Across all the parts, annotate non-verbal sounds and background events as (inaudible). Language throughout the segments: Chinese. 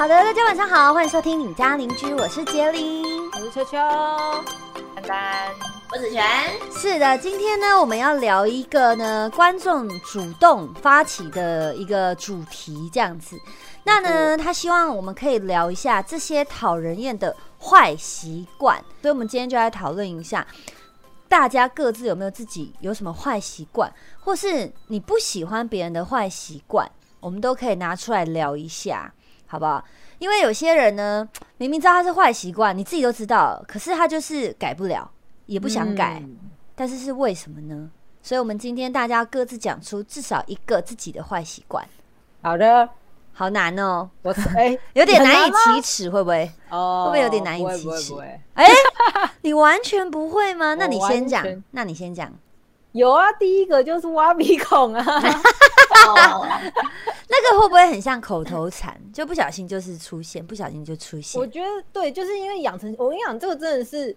好的，大家晚上好，欢迎收听你家邻居，我是杰林。我是秋秋，丹丹，我子璇，是的，今天呢，我们要聊一个呢，观众主动发起的一个主题，这样子。那呢，他希望我们可以聊一下这些讨人厌的坏习惯，所以我们今天就来讨论一下，大家各自有没有自己有什么坏习惯，或是你不喜欢别人的坏习惯，我们都可以拿出来聊一下，好不好？因为有些人呢，明明知道他是坏习惯，你自己都知道，可是他就是改不了，也不想改。嗯但是是为什么呢？所以，我们今天大家各自讲出至少一个自己的坏习惯，好的，好难哦，我哎、(laughs) 有点难以启齿，会不会？(laughs) 哦，会不会有点难以启齿哎、你完全不会吗？那你先讲，那你先讲。有啊，第一个就是挖鼻孔啊，(laughs) 哦，(laughs) 那个会不会很像口头禅？就不小心就是出现，不小心就出现我。觉得对，就是因为养成，我跟你讲，这个真的是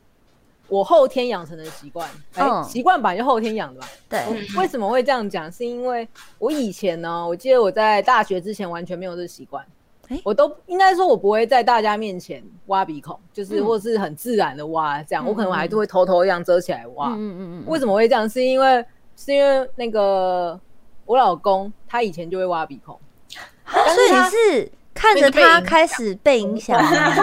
我后天养成的习惯，哎、嗯习惯吧就后天养的吧。对，我为什么会这样讲？是因为我以前呢，我记得我在大学之前完全没有这个习惯。哎我都应该说，我不会在大家面前挖鼻孔，就是嗯或是很自然的挖，这样、嗯我可能还是会偷偷这样遮起来挖。嗯嗯，为什么会这样？是因为是因为那个我老公他以前就会挖鼻孔，所以他你是看着他开始被影响吗？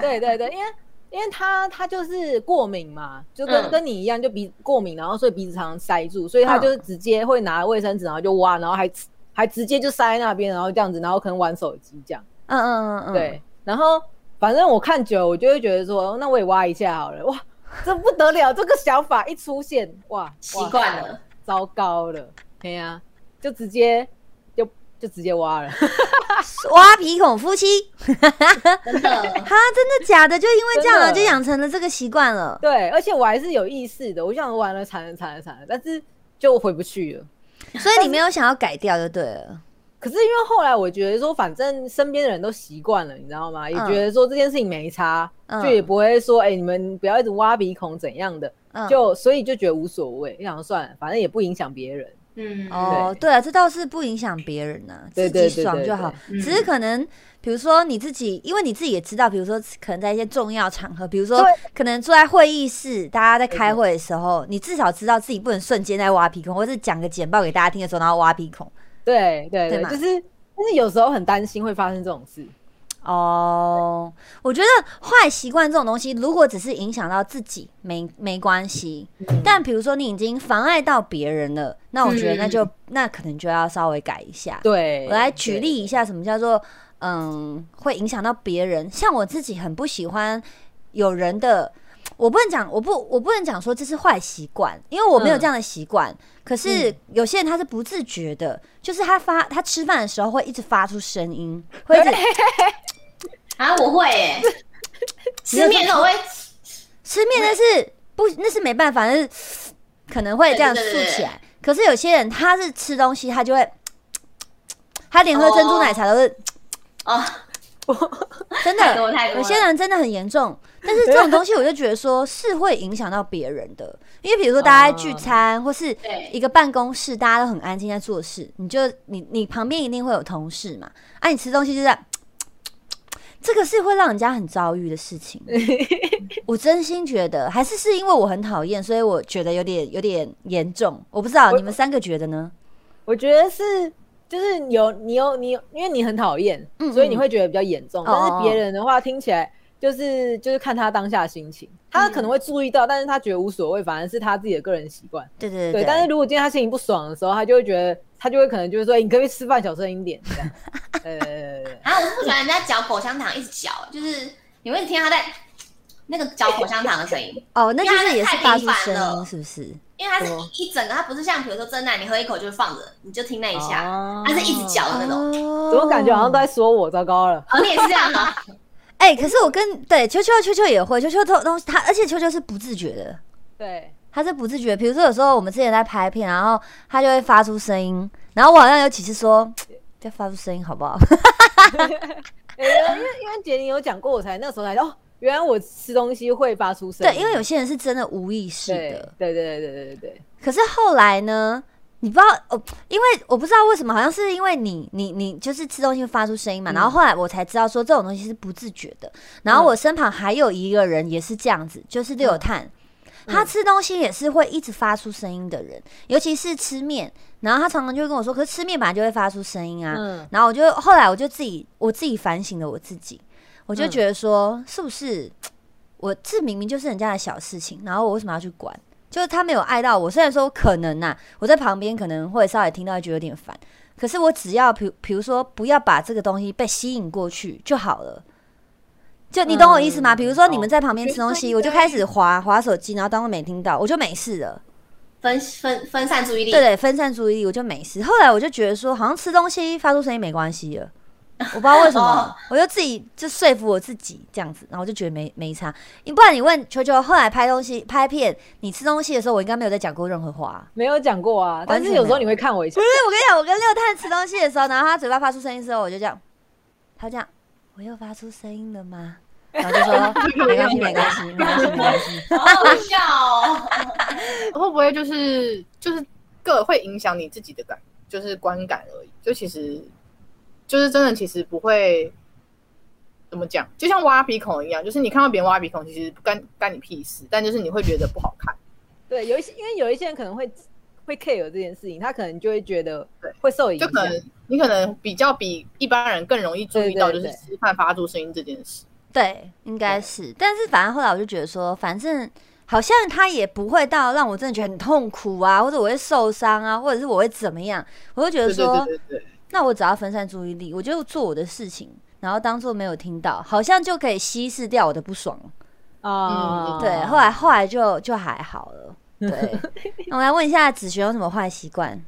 对对对对，因为因为他他就是过敏嘛，就跟、嗯。跟你一样，就鼻过敏，然后所以鼻子常常塞住，所以他嗯就是直接会拿卫生纸，然后就挖，然后还还直接就塞在那边，然后这样子，然后可能玩手机这样，嗯嗯嗯嗯，对，然后反正我看久了，我就会觉得说，那我也挖一下好了，哇，这不得了，这个想法一出现，哇，习哇惯了，糟糕了，对呀、就直接就就直接挖了。(laughs) 挖鼻孔夫妻，真的，(laughs) 哈，真的假的？就因为这样了，就养成了这个习惯了。对，而且我还是有意识的，我想完了惨了惨了惨了，但是就回不去了。所以你没有想要改掉就对了。可是因为后来我觉得说，反正身边的人都习惯了，你知道吗？也觉得说这件事情没差，嗯就也不会说，哎、你们不要一直挖鼻孔怎样的，嗯，就所以就觉得无所谓，就想说算了，反正也不影响别人。嗯，哦，对啊，这倒是不影响别人呐、对自己爽就好。对只是可能，比如说你自己，因为你自己也知道，比如说可能在一些重要场合，比如说可能坐在会议室，大家在开会的时候，你至少知道自己不能瞬间在挖鼻孔，或是讲个简报给大家听的时候，然后挖鼻孔。对对对，就是，但是有时候很担心会发生这种事。哦，我觉得坏习惯这种东西，如果只是影响到自己，没没关系。但比如说你已经妨碍到别人了，那我觉得那就、那可能就要稍微改一下。对，我来举例一下，什么叫做嗯会影响到别人？像我自己很不喜欢有人的，我不能讲，我不我不能讲说这是坏习惯，因为我没有这样的习惯。可是有些人他是不自觉的，就是他发他吃饭的时候会一直发出声音，会一直 (laughs) 啊，我会耶，(laughs) 吃面的我会，吃面，那是不那是没办法，那是可能会这样竖起来。可是有些人他是吃东西，他就会，(tsk) 他连喝珍珠奶茶都是。哦，(laughs) 真太多的，太多有些人真的很严重，但是这种东西我就觉得说是会影响到别人的，因为比如说大家在聚餐，或是一个办公室，大家都很安静在做事，你就你你旁边一定会有同事嘛，啊，你吃东西就在。(tsk) 这个是会让人家很遭遇的事情，(laughs) 我真心觉得，还是是因为我很讨厌，所以我觉得有点有点严重。我不知道你们三个觉得呢？我觉得是，就是有你有你有，因为你很讨厌，嗯所以你会觉得比较严重。哦但是别人的话听起来就是就是看他当下心情，他可能会注意到，但是他觉得无所谓，反而是他自己的个人习惯。对对对，但是如果今天他心情不爽的时候，他就会觉得，他就会可能就是说，哎你可不可以吃饭小声一点？这样，(laughs) 呃，然后我是不喜欢人家嚼口香糖一直嚼，就是你会听他在那个嚼口香糖的声音，(laughs) 哦，那就是也是发出声音，是不是？因为它是哦一一整个，它不是像比如说真奶，你喝一口就放着，你就听那一下，哦它是一直嚼的那种。哦怎么感觉好像都在说我？糟糕了，哦，你也是这样吗？(laughs) 哎、可是我跟对秋秋秋秋也会，秋秋偷东西，他而且秋秋是不自觉的，对，他是不自觉。比如说有时候我们之前在拍片，然后他就会发出声音，然后我好像有几次说，(laughs) 要发出声音好不好？(laughs) 哎因为因为杰尼有讲过，我才那时候才哦，原来我吃东西会发出声音。对，因为有些人是真的无意识的，对对对对对对，可是后来呢，你不知道哦，因为我不知道为什么，好像是因为你你你就是吃东西会发出声音嘛，然后后来我才知道说这种东西是不自觉的。然后我身旁还有一个人也是这样子，就是六碳，他吃东西也是会一直发出声音的人，尤其是吃面，然后他常常就会跟我说，可是吃面本来就会发出声音啊。嗯。然后我就后来我就自己我自己反省了我自己，我就觉得说是不是我这明明就是人家的小事情，然后我为什么要去管？就是他没有爱到我，虽然说可能呐、我在旁边可能会稍微听到会觉得有点烦，可是我只要比比如说不要把这个东西被吸引过去就好了。就你懂我意思吗？嗯比如说你们在旁边吃东西，我就开始划划手机，然后当我没听到，我就没事了。分分分散注意力。对对，分散注意力，我就没事。后来我就觉得说，好像吃东西发出声音没关系了，我不知道为什么哦，我就自己就说服我自己这样子，然后我就觉得没没差。你不然你问球球，后来拍东西拍片，你吃东西的时候，我应该没有再讲过任何话。没有讲过啊，但是有有时候你会看我一下不，是，我跟你讲，我跟六探吃东西的时候，然后他嘴巴发出声音的时候，我就这样，他这样，我又发出声音了吗？然后就说 (laughs) 没关系，没关系，没关系，没关系。(laughs) 好好笑哦。(laughs) 会不会就是就是个会影响你自己的感，就是观感而已？就其实就是真的，其实不会怎么讲，就像挖鼻孔一样，就是你看到别人挖鼻孔，其实不干干你屁事，但就是你会觉得不好看。对，有一些因为有一些人可能会会 care 这件事情，他可能就会觉得对会受影响，就可能你可能比较比一般人更容易注意到，就是吃饭发出声音这件事。对，应该是。但是反正后来我就觉得说，反正好像他也不会到让我真的觉得很痛苦啊，或者我会受伤啊，或者是我会怎么样，我就觉得说，对对对，那我只要分散注意力，我就做我的事情，然后当做没有听到，好像就可以稀释掉我的不爽。啊，对，后来后来就就还好了。对，(laughs) 那我来问一下子璇有什么坏习惯？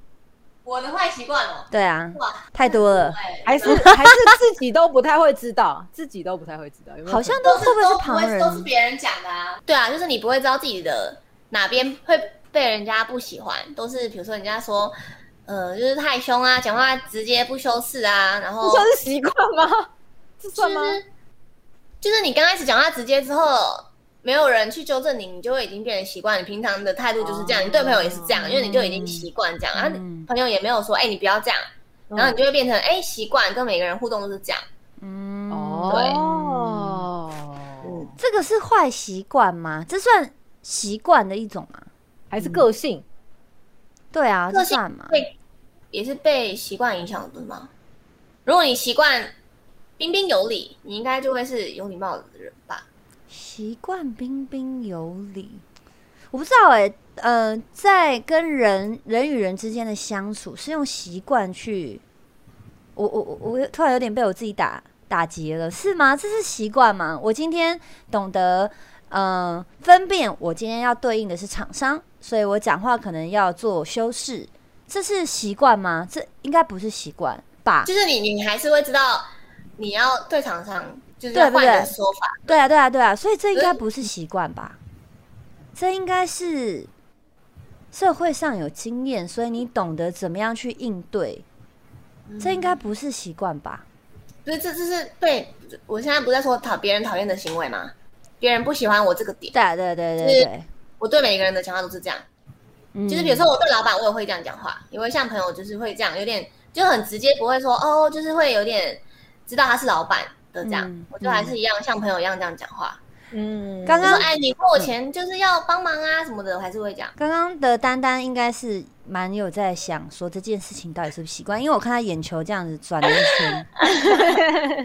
我的坏习惯哦，对啊，哇，太多了，还是 (laughs) 还是自己都不太会知道，自己都不太会知道，有没有好像都会不会是都旁人？都是别人讲的啊。对啊，就是你不会知道自己的哪边会被人家不喜欢，都是比如说人家说，呃，就是太凶啊，讲话直接不修饰啊，然后这算是习惯吗？(laughs) 这算吗？是就是你刚开始讲话直接之后，没有人去纠正你，你就会已经变成习惯。你平常的态度就是这样，哦你对朋友也是这样，因为你就已经习惯这样，然后嗯你朋友也没有说，哎、你不要这样，然后你就会变成哎习惯，跟每个人互动都是这样。嗯，哦，这个是坏习惯吗？这算习惯的一种吗？还是个性，对啊，这算吗？被也是被习惯影响的，吗？如果你习惯彬彬有礼，你应该就会是有礼貌的人吧？习惯彬彬有礼，我不知道哎、呃，在跟人人与人之间的相处是用习惯去，我我我我突然有点被我自己打打结了，是吗？这是习惯吗？我今天懂得呃分辨，我今天要对应的是厂商，所以我讲话可能要做修饰，这是习惯吗？这应该不是习惯吧？就是你你还是会知道你要对厂商就是换一个对说法，对啊，对啊，对啊，所以这应该不是习惯吧？这应该是社会上有经验，所以你懂得怎么样去应对。这应该不是习惯吧？不是这这是对我现在不是在说讨别人讨厌的行为吗？别人不喜欢我这个点，对啊，对对对是对，我对每一个人的讲话都是这样。嗯就是比如说我对老板，我也会这样讲话，也会像朋友就是会这样，有点就很直接，不会说哦，就是会有点知道他是老板的这样，嗯我就还是一样像朋友一样这样讲话。嗯，刚刚哎，你付我钱就是要帮忙啊什么的，我还是会讲。刚刚的丹丹应该是蛮有在想说这件事情到底是不是习惯，因为我看他眼球这样子转了一圈，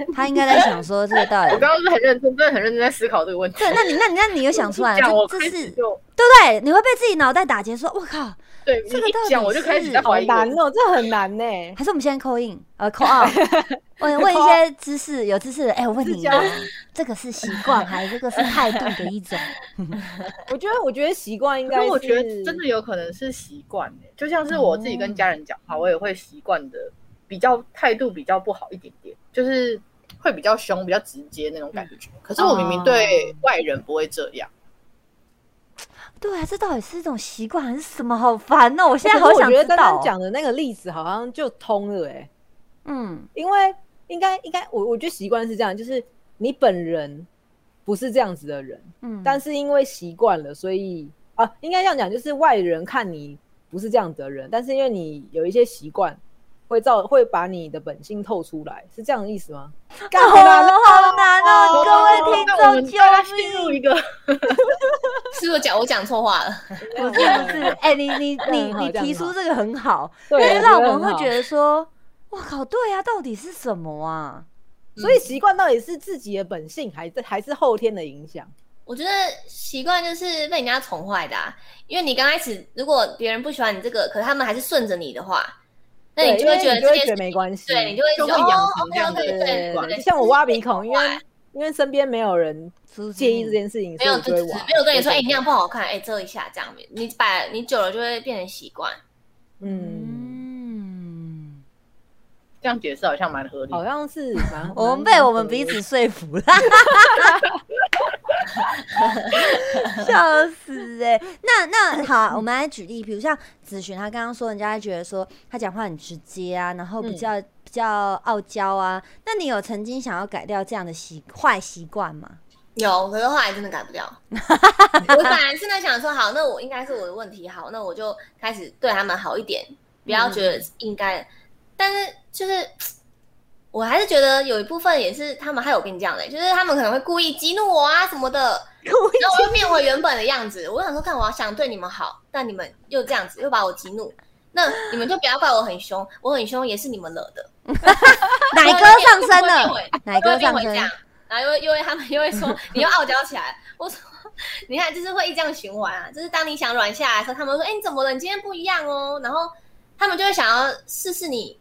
(laughs) 他应该在想说这个到底我刚刚是很认真，真的很认真在思考这个问题。对，那你那你那你有想出来，(laughs) 这是就对不对？你会被自己脑袋打结，说我靠，对你这个到底讲我就开始怀疑我难哦，这很难呢。还是我们现在扣印呃扣二，(laughs) 问问一些知识有知识的，哎、我问你自教，这个是习惯还是这个是态度的一种？(laughs) 我觉得，我觉得习惯应可该是，我觉得真的有可能是习惯欸就像是我自己跟家人讲话，我也会习惯的比较态度比较不好一点点，就是会比较凶、比较直接那种感觉。可是我明明对外人不会这样，对啊，这到底是一种习惯还是什么？好烦哦！我现在好想知道我觉得想知道。丹丹讲的那个例子好像就通了哎，嗯因为应该应该我我觉得习惯是这样，就是你本人不是这样子的人，嗯，但是因为习惯了，所以啊，应该这样讲，就是外人看你不是这样子的人，但是因为你有一些习惯，会造会把你的本性透出来，是这样的意思吗？(laughs) 干哦，好难哦好难哦，各位听众救大家进入一命！个 (laughs) 是不是讲我讲错话了？不是不是，哎，你你你你提出这个很好，对因为让我们会觉得说，哇靠，对啊，到底是什么啊？所以习惯到底是自己的本性，还是还是后天的影响？我觉得习惯就是被人家宠坏的、啊，因为你刚开始如果别人不喜欢你这个，可是他们还是顺着你的话，那你就会觉得因为你就会觉得没关系，对你就会觉得就会养这样的像我挖鼻孔，因为因为身边没有人出介意这件事情，没有就只所以我就会挖。没有跟你说，哎、那样不好看，哎、遮一下这样，你把你久了就会变成习惯。嗯，嗯，这样解释好像蛮合理的。好像是蛮 (laughs) 我们被我们彼此说服了，(laughs) (laughs) 笑死哎、那那好，我们来举例，比如像子璇，他刚刚说人家会觉得说他讲话很直接啊，然后比较、比较傲娇啊，那你有曾经想要改掉这样的习坏习惯吗？有，可是后来真的改不掉。(laughs) 我本来是在想说，好，那我应该是我的问题，好，那我就开始对他们好一点，不要觉得应该。但是就是，我还是觉得有一部分也是他们害我变这样的、就是他们可能会故意激怒我啊什么的，(laughs) 然后我又变回原本的样子。我想说，看我要想对你们好，但你们又这样子，又把我激怒。那你们就不要怪我很凶，我很凶也是你们惹的。(laughs) 奶哥上身了，奶哥上身然后又会又会他们又会说你又傲娇起来。我说你看，就是会一这样循环啊。就是当你想软下来的时候，他们会说：“哎、你怎么了？你今天不一样哦。”然后他们就会想要试试你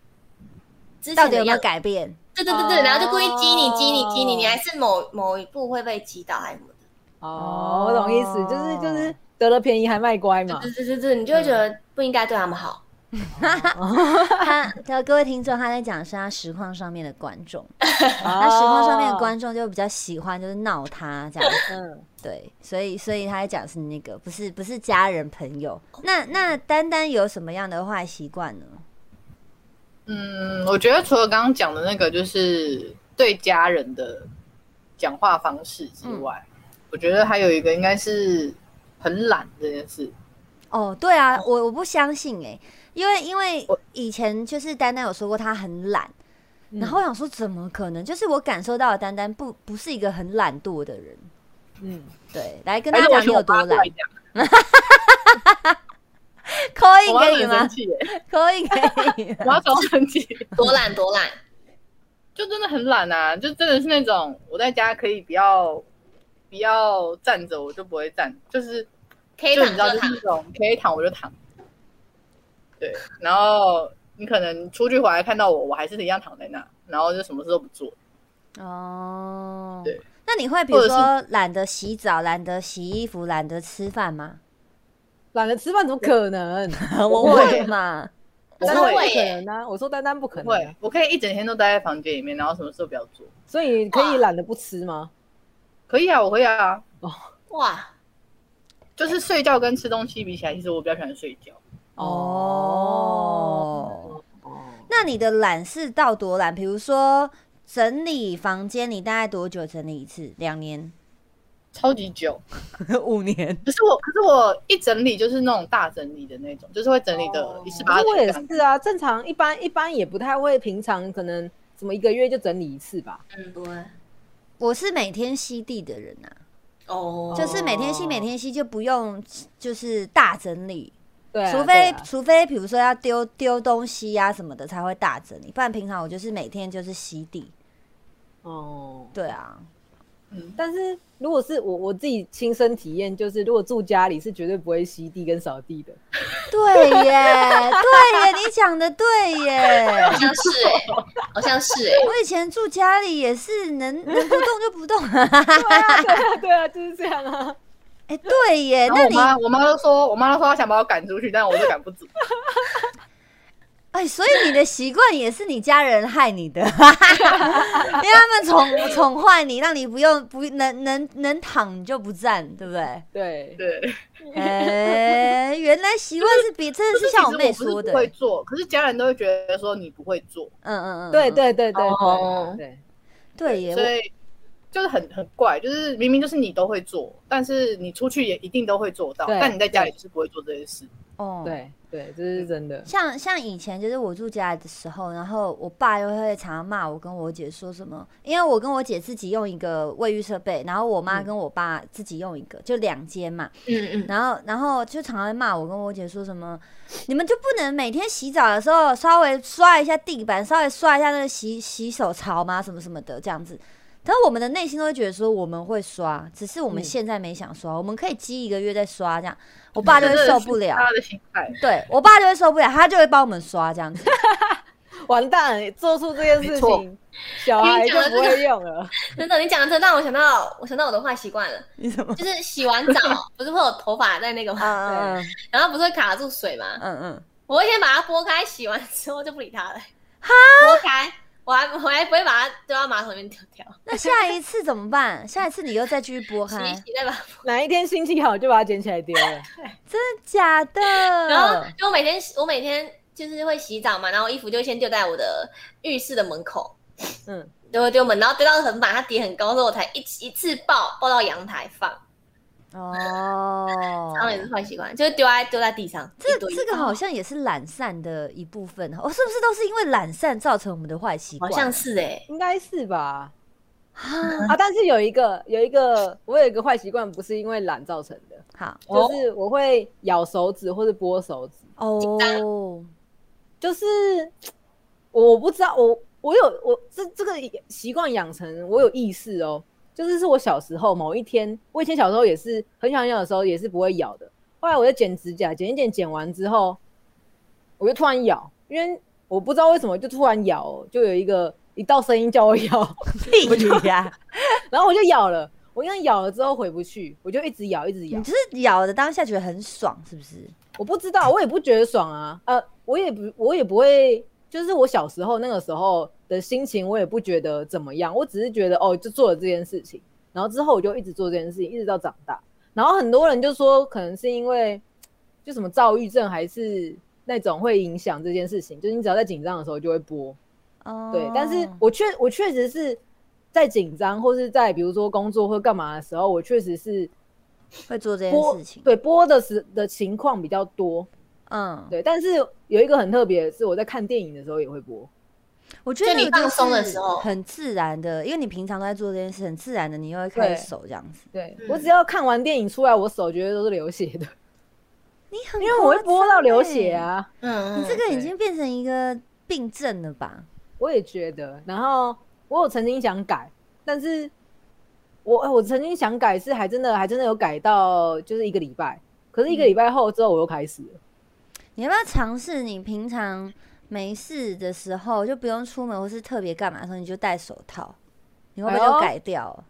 之到底有没有。改变？对对对对，哦然后就故意激你激你激你，你还是某某一步会被击倒还是什么的。哦，我懂意思，就是就是得了便宜还卖乖嘛。对对对对，你就会觉得不应该对他们好。(laughs) 他他各位听众，他在讲是他实况上面的观众，(laughs) 那实况上面的观众就比较喜欢就是闹他这样子。嗯，对，所以所以他在讲是那个，不是不是家人朋友。那那丹丹有什么样的坏习惯呢？嗯，我觉得除了刚刚讲的那个，就是对家人的讲话方式之外，我觉得还有一个应该是很懒这件事。哦，对啊，我我不相信哎、因为因为我以前就是丹丹有说过他很懒，嗯然后我想说怎么可能？就是我感受到的丹丹不不是一个很懒惰的人。嗯，对，来跟大家讲有多懒 (laughs) 扣印我妈给你吗很生？气耶，扣印给你吗 (laughs) 我妈超生气，多懒多懒，就真的很懒啊，就真的是那种我在家可以不要不要站着，我就不会站，就是可以就你知道，躺就躺就是那。种可以躺我就躺。对，然后你可能出去回来看到我，我还是一样躺在那，然后就什么事都不做。哦，对。那你会比如说懒得洗澡、懒得洗衣服、懒得吃饭吗？懒得吃饭怎么可能？(laughs) 我会嘛。我丹丹不可能啊！我说丹丹不可能啊，，我可以一整天都待在房间里面，然后什么事都不要做。所以可以懒得不吃吗？可以啊，我可以啊，哇，就是睡觉跟吃东西比起来，其实我比较喜欢睡觉。哦，哦，那你的懒是到多懒？比如说整理房间，你大概多久整理一次？两年、超级久，(laughs) 五年？可是我，可是我一整理就是那种大整理的那种，就是会整理的哦。一次把它可是我也是啊，正常一般一般也不太会，平常可能什么一个月就整理一次吧。嗯，对，我是每天吸地的人啊，哦，就是每天吸，每天吸就不用就是大整理，对啊，除非除非比如说要丢丢东西呀、什么的才会大整理，不然平常我就是每天就是吸地。哦，对啊，嗯，但是如果是我我自己亲身体验，就是如果住家里是绝对不会吸地跟扫地的。对耶，(laughs) 对耶，你讲的对耶。好像是哎，好像是哎，我以前住家里也是能 (laughs) 能不动就不动，对啊，对啊，对啊，就是这样啊。哎、对耶，那你然后我妈，我妈都说，我妈都说她想把我赶出去，但我就赶不走。哎，所以你的习惯也是你家人害你的，(laughs) 因为他们宠宠坏你，让你不用不能能能躺你就不站，对不对？对，对，哎，原来习惯是比真的是像我妹说的。不，会做，可是家人都会觉得说你不会做，嗯嗯嗯，对嗯对对对哦。对对。耶，所以就是很很怪，就是明明就是你都会做，但是你出去也一定都会做到，但你在家里就是不会做这些事。哦，。对对，这是真的。像像以前就是我住家里的时候，然后我爸又会常常骂我跟我姐说什么，因为我跟我姐自己用一个卫浴设备，然后我妈嗯跟我爸自己用一个，就两间嘛。嗯嗯，然后然后就常常会骂我跟我姐说什么，你们就不能每天洗澡的时候稍微刷一下地板，稍微刷一下那个洗洗手槽吗？什么什么的这样子。但是我们的内心都会觉得说我们会刷，只是我们嗯现在没想刷，我们可以积一个月再刷这样。我爸就会受不了，他的心态。对我爸就会受不了，他就会帮我们刷这样子。(laughs) 完蛋，做出这件事情，小孩就不会用了。(laughs) 真的，你讲的这让我想到，我想到我的坏习惯了，(laughs) 你怎么？就是洗完澡不是会有头发在那个吗？嗯嗯然后不是会卡住水吗？嗯嗯，我会先把它拨开，洗完之后就不理它了。拨开，我还我还不会把它丢到马桶里面丢掉，那下一次怎么办？(laughs) 下一次你又再继续拨洗一开，洗再把。哪一天心情好就把它捡起来丢了。(laughs) 真的假的？然后就我每天我每天就是会洗澡嘛，然后衣服就先丢在我的浴室的门口，嗯，就会丢门，然后丢到很满，它叠很高之后，我才一一次抱抱到阳台放。哦，然后也是坏习惯，就是丢在丢在地上。这这个好像也是懒散的一部分哦，是不是都是因为懒散造成我们的坏习惯好？像是哎、应该是吧？啊啊，但是有一个有一个，我有一个坏习惯，不是因为懒造成的，好哦就是我会咬手指或者剥手指，哦，就是我我不知道，我我有我这这个习惯养成，我有意识哦。就是是我小时候某一天，我以前小时候也是很小很小的时候也是不会咬的，后来我就剪指甲，剪一剪，剪完之后，我就突然咬，因为我不知道为什么就突然咬，就有一个一道声音叫我咬，(laughs) 屁呀！然后我就咬了，我因为咬了之后回不去，我就一直咬，一直咬你。就是咬的当下觉得很爽，是不是？我不知道，我也不觉得爽啊，呃，我也不，我也不会，就是我小时候那个时候的心情，我也不觉得怎么样，我只是觉得哦，就做了这件事情，然后之后我就一直做这件事情，一直到长大。然后很多人就说，可能是因为就什么躁郁症，还是那种会影响这件事情，就是你只要在紧张的时候就会播。哦，对，但是我确我确实是在紧张，或是在比如说工作或干嘛的时候，我确实是会做这件事情。对播的时的情况比较多。嗯，对，但是有一个很特别的是，我在看电影的时候也会播。我觉得你放松的时候很自然的，因为你平常都在做这件事，很自然的，你又会开对手这样子。对、嗯我只要看完电影出来，我手绝对都是流血的，(laughs) 你很因为我会播到流血啊。嗯，你这个已经变成一个病症了吧？我也觉得。然后我有曾经想改，但是我我曾经想改是还真的还真的有改到就是一个礼拜，可是一个礼拜后之后我又开始了。你要不要尝试？你平常没事的时候就不用出门，或是特别干嘛的时候，你就戴手套，你会不会就改掉？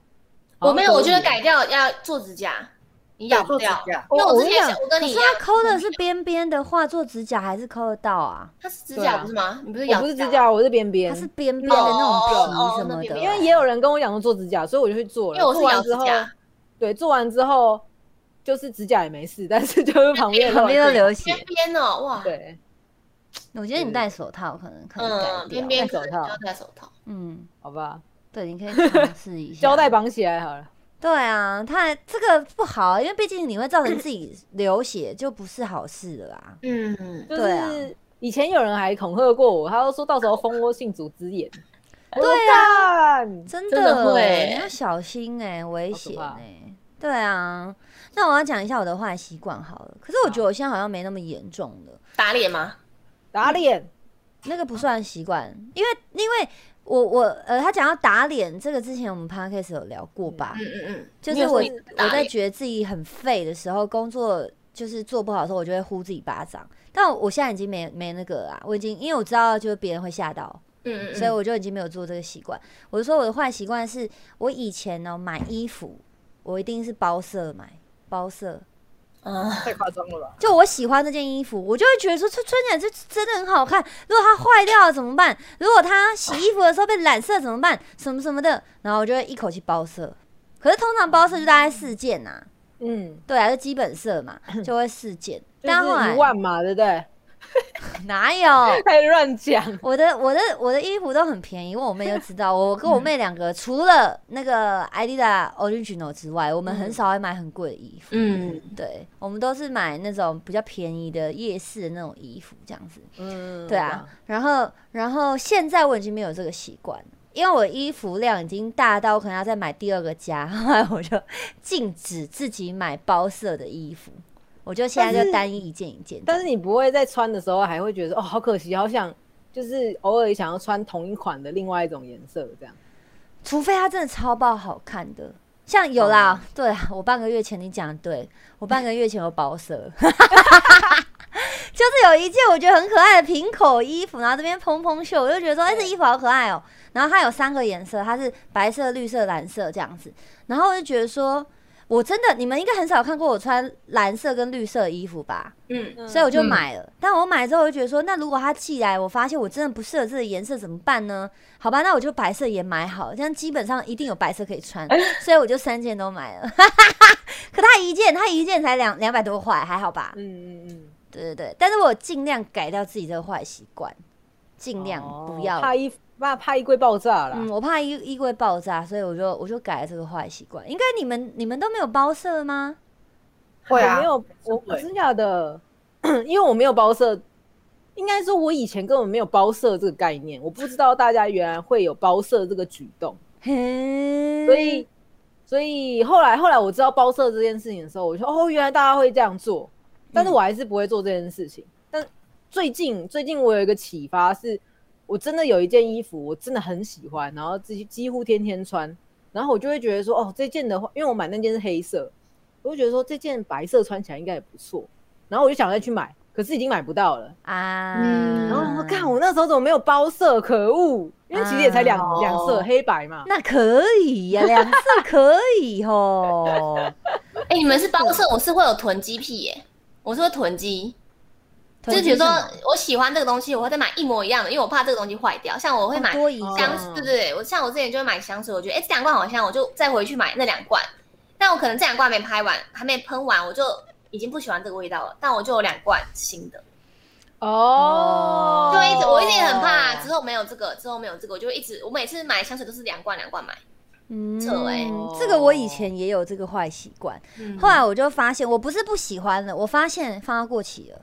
我没有，我觉得改掉要做指甲，你咬不做指掉。甲，因为我之前我跟你讲可是想我跟你一样，它抠的是边边的话，做指甲还是抠得到啊？它是指甲不是吗？你不是咬不是指甲，我是边边它。是边边的那种皮哦什么的，因为也有人跟我讲说做指甲，所以我就去做了。因为我是咬做完之后，指甲，对，做完之后就是指甲也没事，但是就是旁边旁边都流边血。边哦，哇，对，我觉得你戴手套可能可以改嗯，掉边。手套戴手套。嗯，好吧，对，你可以尝试一下。胶带绑起来好了。对啊，它这个不好，因为毕竟你会造成自己流血，就不是好事了啦。嗯，就对啊以前有人还恐吓过我，他都说到时候蜂窝性组织炎。对啊啊，真真的会你要小心哎、危险哎、对啊，那我要讲一下我的坏习惯好了。可是我觉得我现在好像没那么严重了，打脸吗？打脸，那个不算习惯，因为因为我我呃，他讲要打脸这个之前我们 podcast 有聊过吧？嗯嗯嗯，就是我我在脸觉得自己很废的时候，工作就是做不好的时候，我就会呼自己巴掌。但我现在已经没没那个啦，我已经因为我知道就是别人会吓到，嗯嗯，所以我就已经没有做这个习惯。我就说我的坏习惯是我以前呢买衣服，我一定是包色买包色，嗯，太夸张了吧？就我喜欢这件衣服，我就会觉得说穿穿起来就真的很好看。如果它坏掉了怎么办？如果它洗衣服的时候被染色怎么办？什么什么的，然后我就会一口气包色。可是通常包色就大概四件呐、嗯，对啊，就基本色嘛，就会四件。就但后来是一万嘛，对不对？(laughs) 哪有？太乱讲。我的我的我的衣服都很便宜，因为我妹就知道，我跟 (laughs) 我妹两个除了那个 Adidas Original 之外，我们很少会买很贵的衣服。嗯，对，我们都是买那种比较便宜的夜市的那种衣服，这样子。嗯，对啊，然后然后现在我已经没有这个习惯了，因为我衣服量已经大到我可能要再买第二个家，(laughs) 后来我就禁止自己买包色的衣服，我就现在就单一一件一件。但是你不会在穿的时候还会觉得哦，好可惜，好想就是偶尔也想要穿同一款的另外一种颜色这样。除非它真的超爆好看的，像有啦，对啊，我半个月前你讲的对，我半个月前有包色，(laughs) 就是有一件我觉得很可爱的平口衣服，然后这边蓬蓬袖，我就觉得说，哎、这衣服好可爱哦、然后它有三个颜色，它是白色、绿色、蓝色这样子，然后我就觉得说，我真的你们应该很少看过我穿蓝色跟绿色的衣服吧？嗯，所以我就嗯买了。但我买之后，我就觉得说，那如果它寄来，我发现我真的不适合这个颜色怎么办呢？好吧，那我就白色也买好，这样基本上一定有白色可以穿，(laughs) 所以我就三件都买了。(laughs) 可它一件，它一件才两两百多块，还好吧？嗯嗯嗯，对对对，但是我尽量改掉自己这个坏习惯，尽量不要。哦怕衣怕怕衣柜爆炸啦。嗯，我怕衣衣柜爆炸，所以我就我就改了这个坏习惯。应该你们你们都没有包色吗？会啊我没有，我我真假的，(clears throat) 因为我没有包色，应该说我以前根本没有包色这个概念，我不知道大家原来会有包色这个举动，(laughs) 嘿，所以所以后来后来我知道包色这件事情的时候，我就说哦，原来大家会这样做，但是我还是不会做这件事情。但最近最近我有一个启发是，我真的有一件衣服我真的很喜欢，然后几几乎天天穿，然后我就会觉得说哦，这件的话，因为我买那件是黑色，我就觉得说这件白色穿起来应该也不错，然后我就想再去买，可是已经买不到了。啊，嗯然后我看我那时候怎么没有包色，可恶！因为其实也才两啊两色，黑白嘛。那可以呀、两色可以吼。(laughs) 哎、你们是包色，我是会有囤积癖耶，我是会囤积。就是比如说我喜欢这个东西，我会再买一模一样的，因为我怕这个东西坏掉。像我会买香，对对对，我像我之前就会买香水，我觉得哎、这两罐好香，我就再回去买那两罐。但我可能这两罐没拍完，还没喷完，我就已经不喜欢这个味道了。但我就有两罐新的，哦，就一直我一直很怕之后没有这个，之后没有这个，我就一直我每次买香水都是两罐两罐买。嗯这个我以前也有这个坏习惯，嗯后来我就发现我不是不喜欢了，我发现放到过期了，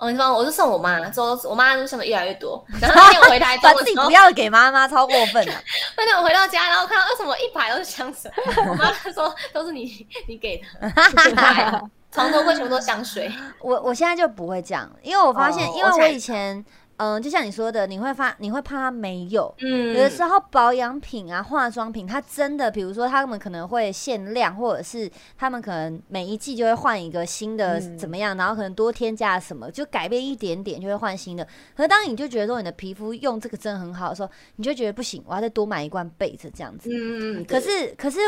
哦，你知道，我就送我妈，之后我妈就送的越来越多。(laughs) 然后那天我回台中把的时候自己不要给妈妈，超过分了。(laughs) 那天我回到家，然后看到为什么一排都是香水，我妈说都是你你给 (laughs) 的，床头柜全部都是香水。我我现在就不会这样，因为我发现，哦因为我以前，嗯、就像你说的，你会发，你会怕它没有。嗯有的时候保养品啊、化妆品，它真的，比如说他们可能会限量，或者是他们可能每一季就会换一个新的嗯怎么样，然后可能多添加什么，就改变一点点就会换新的。可是当你就觉得说你的皮肤用这个真的很好的时候，你就觉得不行，我要再多买一罐备着这样子。嗯，可是，可是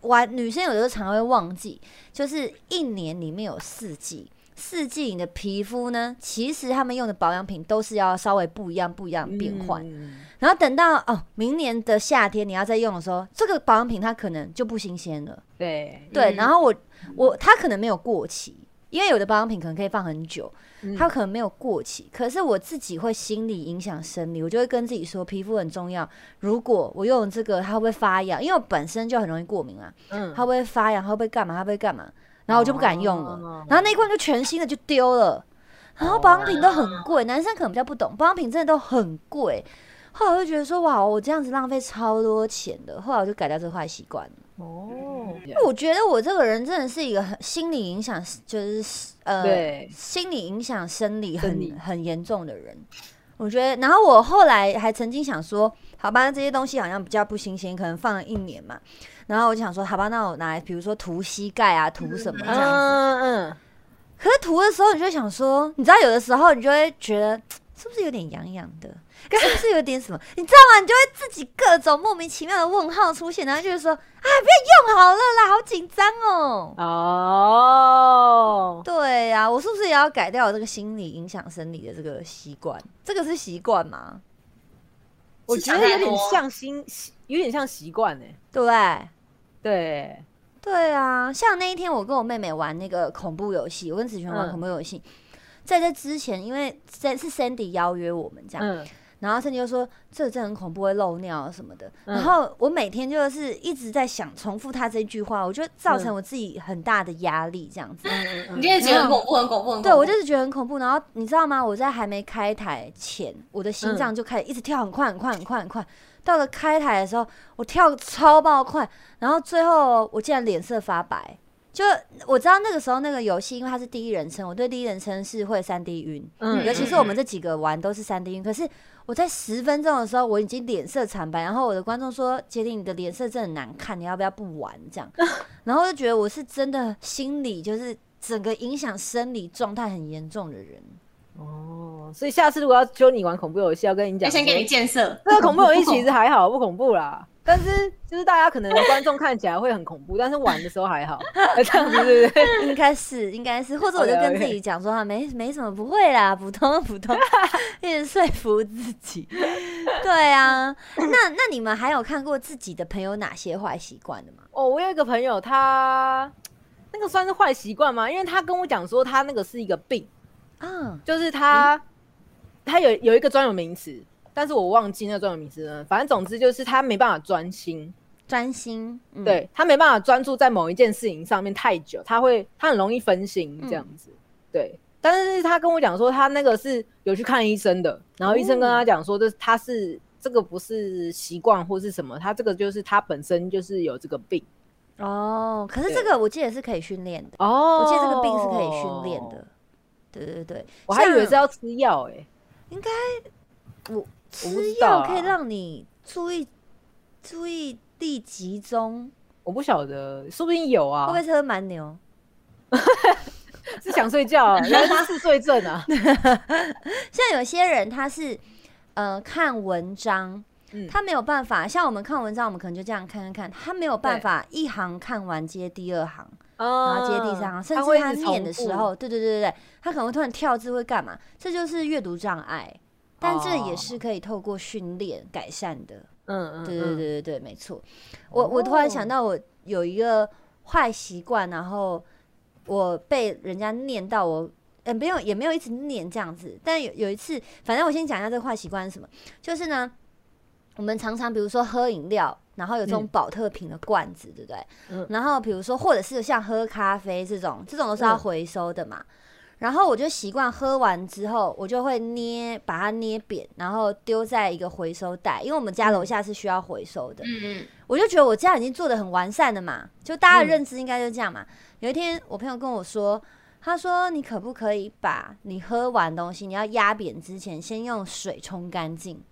我女生有的时候常会忘记，就是一年里面有四季，四季你的皮肤呢，其实他们用的保养品都是要稍微不一样、不一样变换。嗯然后等到哦，明年的夏天你要再用的时候，这个保养品它可能就不新鲜了。对，对，嗯然后我我它可能没有过期，因为有的保养品可能可以放很久，嗯它可能没有过期。可是我自己会心理影响生理，我就会跟自己说，皮肤很重要。如果我用这个，它会不会发痒？因为我本身就很容易过敏啊，嗯它会不会发痒？它会不会干嘛？它会不会干嘛？然后我就不敢用了。哦然后那一罐就全新的就丢了。然后保养品都很贵，男生可能比较不懂，保养品真的都很贵。后来我就觉得说，哇，我这样子浪费超多钱的。后来我就改掉这个坏习惯了。哦，因为我觉得我这个人真的是一个很心理影响，就是呃，对心理影响生理很很严重的人。我觉得，然后我后来还曾经想说，好吧，这些东西好像比较不新鲜，可能放了一年嘛。然后我就想说，好吧，那我拿来，比如说涂膝盖啊，涂什么这样子。嗯嗯，可是涂的时候，你就想说，你知道有的时候你就会觉得是不是有点痒痒的，是不是有点什么？你知道吗？你就会自己各种莫名其妙的问号出现，然后就是说，啊，不要用好了啦，好紧张哦。哦，对呀、我是不是也要改掉我这个心理影响生理的这个习惯？这个是习惯吗？我觉得有点像心，有点像习惯呢。对不对？对，对啊，像那一天我跟我妹妹玩那个恐怖游戏，我跟子璇玩嗯。恐怖游戏，在这之前，因为是是 Sandy 邀约我们这样，嗯然后 Sandy 就说这真的很恐怖，会漏尿什么的。嗯然后我每天就是一直在想重复他这句话，我觉得造成嗯我自己很大的压力，这样子。嗯你就会觉得很恐怖，很恐怖，很恐怖。对我就是觉得很恐怖。然后你知道吗？我在还没开台前，我的心脏就开始一直跳很快很快很快很快。到了开台的时候，我跳超爆快，然后最后我竟然脸色发白。就我知道那个时候那个游戏，因为它是第一人称，我对第一人称是会三 D 晕，嗯尤其是我们这几个玩都是三 D 晕。可是我在十分钟的时候，我已经脸色惨白，然后我的观众说：“杰林，你的脸色真的很难看，你要不要不玩？”这样，(laughs) 然后就觉得我是真的心理就是整个影响生理状态很严重的人。哦，所以下次如果要揪你玩恐怖游戏，要跟你讲先给你建设。那个恐怖游戏其实还好，不恐怖啦。但是就是大家可能观众看起来会很恐怖，但是玩的时候还好，(laughs) 这样子对不对？应该是，应该是，或者我就跟自己讲说啊，没没什么，不会啦，普通普通，(laughs) 一直说服自己。对啊，那那你们还有看过自己的朋友哪些坏习惯的吗？哦，我有一个朋友，他那个算是坏习惯吗？因为他跟我讲说，他那个是一个病，啊，就是他、他有有一个专有名词，但是我忘记那个专有名词了。反正总之就是他没办法专心，专心，嗯，对他没办法专注在某一件事情上面太久，他会他很容易分心这样子。对，但是他跟我讲说，他那个是有去看医生的，然后医生跟他讲说，这他是这个不是习惯或是什么，他这个就是他本身就是有这个病哦，可是这个我记得是可以训练的，哦我记得这个病是可以训练的。。对对对，我还以为是要吃药诶、我我不吃药可以让你注意注意力集中，我不晓得，说不定有啊。会不会是喝蛮牛？(laughs) 是想睡觉、啊，(laughs) 原来是嗜睡症啊。(laughs) 像有些人他是呃看文章，嗯他没有办法，像我们看文章，我们可能就这样看看看，他没有办法一行看完接第二行，然然后接第三行，甚至他念的时候，对对对对对，他可能会突然跳字会干嘛？这就是阅读障碍，但这也是可以透过训练改善的。嗯嗯，对对嗯，对对对，没错。我我突然想哦到，我有一个坏习惯，然后我被人家念到我，呃，没有也没有一直念这样子，但有有一次，反正我先讲一下这个坏习惯是什么，就是呢，我们常常比如说喝饮料。然后有这种嗯保特瓶的罐子，对不对？嗯然后比如说，或者是像喝咖啡这种，这种都是要嗯回收的嘛。然后我就习惯喝完之后，我就会捏，把它捏扁，然后丢在一个回收袋，因为我们家楼下是需要回收的。嗯嗯，我就觉得我这样已经做的很完善了嘛，就大家的嗯认知应该就这样嘛。有一天我朋友跟我说，他说你可不可以把你喝完东西，你要压扁之前，先用水冲干净。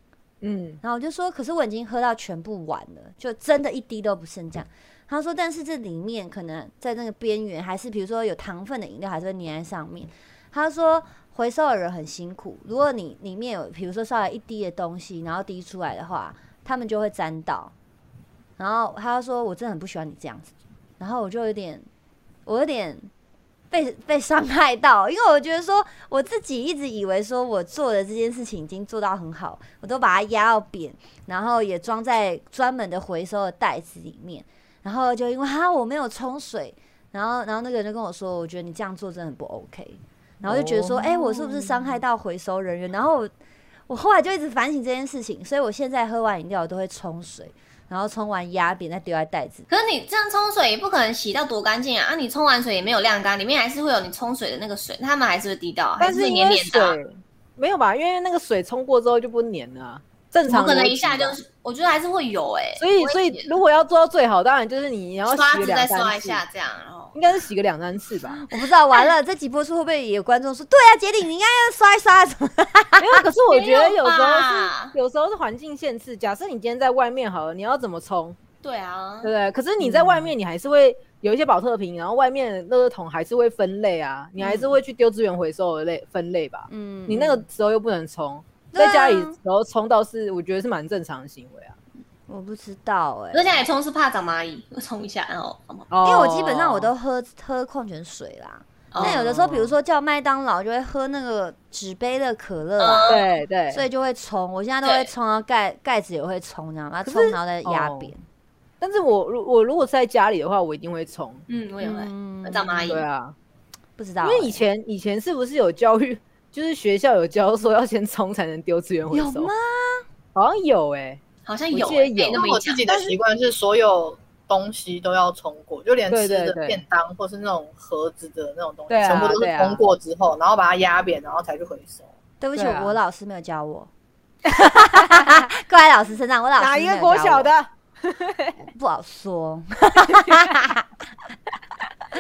嗯然后我就说，可是我已经喝到全部完了，就真的一滴都不剩这样。他说，但是这里面可能在那个边缘，还是比如说有糖分的饮料，还是会粘在上面。他说，回收的人很辛苦，如果你里面有比如说稍微一滴的东西，然后滴出来的话，他们就会沾到。然后他说，我真的很不喜欢你这样子。然后我就有点，我有点被 (laughs) 被伤害到，因为我觉得说我自己一直以为说我做的这件事情已经做到很好，我都把它压到扁，然后也装在专门的回收的袋子里面，然后就因为哈我没有冲水，然后然后那个人就跟我说，我觉得你这样做真的很不 OK，然后就觉得说，哎、我是不是伤害到回收人员？然后我我后来就一直反省这件事情，所以我现在喝完饮料我都会冲水，然后冲完压扁再丢在袋子。可是你这样冲水也不可能洗到多干净啊！啊，你冲完水也没有晾干，里面还是会有你冲水的那个水，他们还是会滴到，还是会但是黏黏的没有吧？因为那个水冲过之后就不粘了啊，正常可能一下就是？我觉得还是会有哎、所以所以如果要做到最好，当然就是你要刷洗个子再刷两三次，一下这样，然后应该是洗个两三次吧。(laughs) 我不知道，完了这集播出会不会也有观众说，对啊，杰里你应该要刷一刷什么？(laughs) 没有，可是我觉得有时候是有时候是环境限制。假设你今天在外面好了，你要怎么冲，对啊对不，对？可是你在外面，你还是会有一些保特瓶，然后外面的垃圾桶还是会分类啊，你还是会去丢资源回收的类分类吧。嗯你那个时候又不能冲，在家里然后冲倒是我觉得是蛮正常的行为啊。我不知道哎、而且还冲是怕长蚂蚁，我冲一下，然后？因因为我基本上我都喝喝矿泉水啦。哦那有的时候，比如说叫麦当劳，就会喝那个纸杯的可乐对对，所以就会冲。我现在都会对冲到盖盖子也会冲，这样把它可是冲然后再压哦扁。但是我如我如果是在家里的话，我一定会冲。嗯，我也会长蚂蚁。对啊，不知道欸、因为以前以前是不是有教育，就是学校有教说要先冲才能丢资源回收？有吗？好像有哎、好像有、我记得欸，有那么一讲那我自己的习惯是所有东西都要冲过，就连吃的便当或是那种盒子的那种东西，全部都是冲过之后，然后把它压扁，然后才去回收。对不起，我老师没有教我。(laughs) 怪在老师身上，我老师哪一个国小的？(laughs) 不好说。(laughs)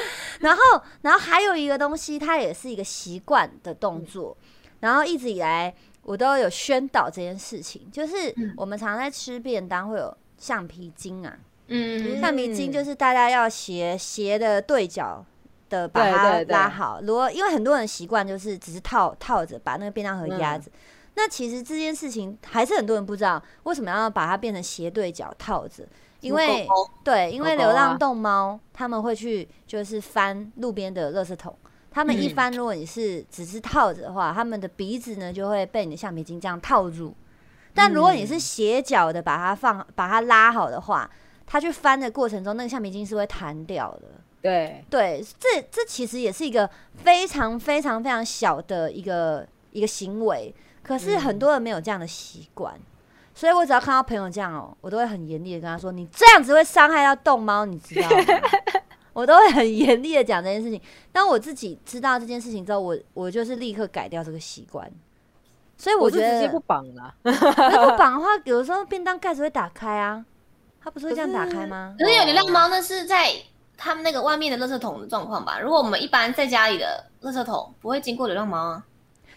(laughs) 然后，然后还有一个东西，它也是一个习惯的动作。然后一直以来，我都有宣导这件事情，就是嗯我们常在吃便当会有橡皮筋啊，嗯，橡皮筋就是大家要斜斜的对角的把它拉好。如果因为很多人习惯就是只是套套着把那个便当盒压着，那其实这件事情还是很多人不知道为什么要把它变成斜对角套着。因为对，因为流浪动猫他们会去就是翻路边的垃圾桶，他们一嗯。翻，如果你是只是套着的话，他们的鼻子呢就会被你的橡皮筋这样套住。但如果你是斜角的把它放把它拉好的话，它去翻的过程中，那个橡皮筋是会弹掉的。对，对，这这其实也是一个非常非常非常小的一个一个行为，可是很多人没有这样的习惯，所以我只要看到朋友这样哦、我都会很严厉的跟他说：“你这样子会伤害到动猫，你知道吗？” (laughs) 我都会很严厉的讲这件事情。当我自己知道这件事情之后，我我就是立刻改掉这个习惯。所以我觉得是直接不绑了。不绑的话，有时候便当盖子会打开啊，它不是会这样打可是开吗？(laughs) 可是有流浪猫，那是在他们那个外面的垃圾桶的状况吧？如果我们一般在家里的垃圾桶不会经过流浪猫啊，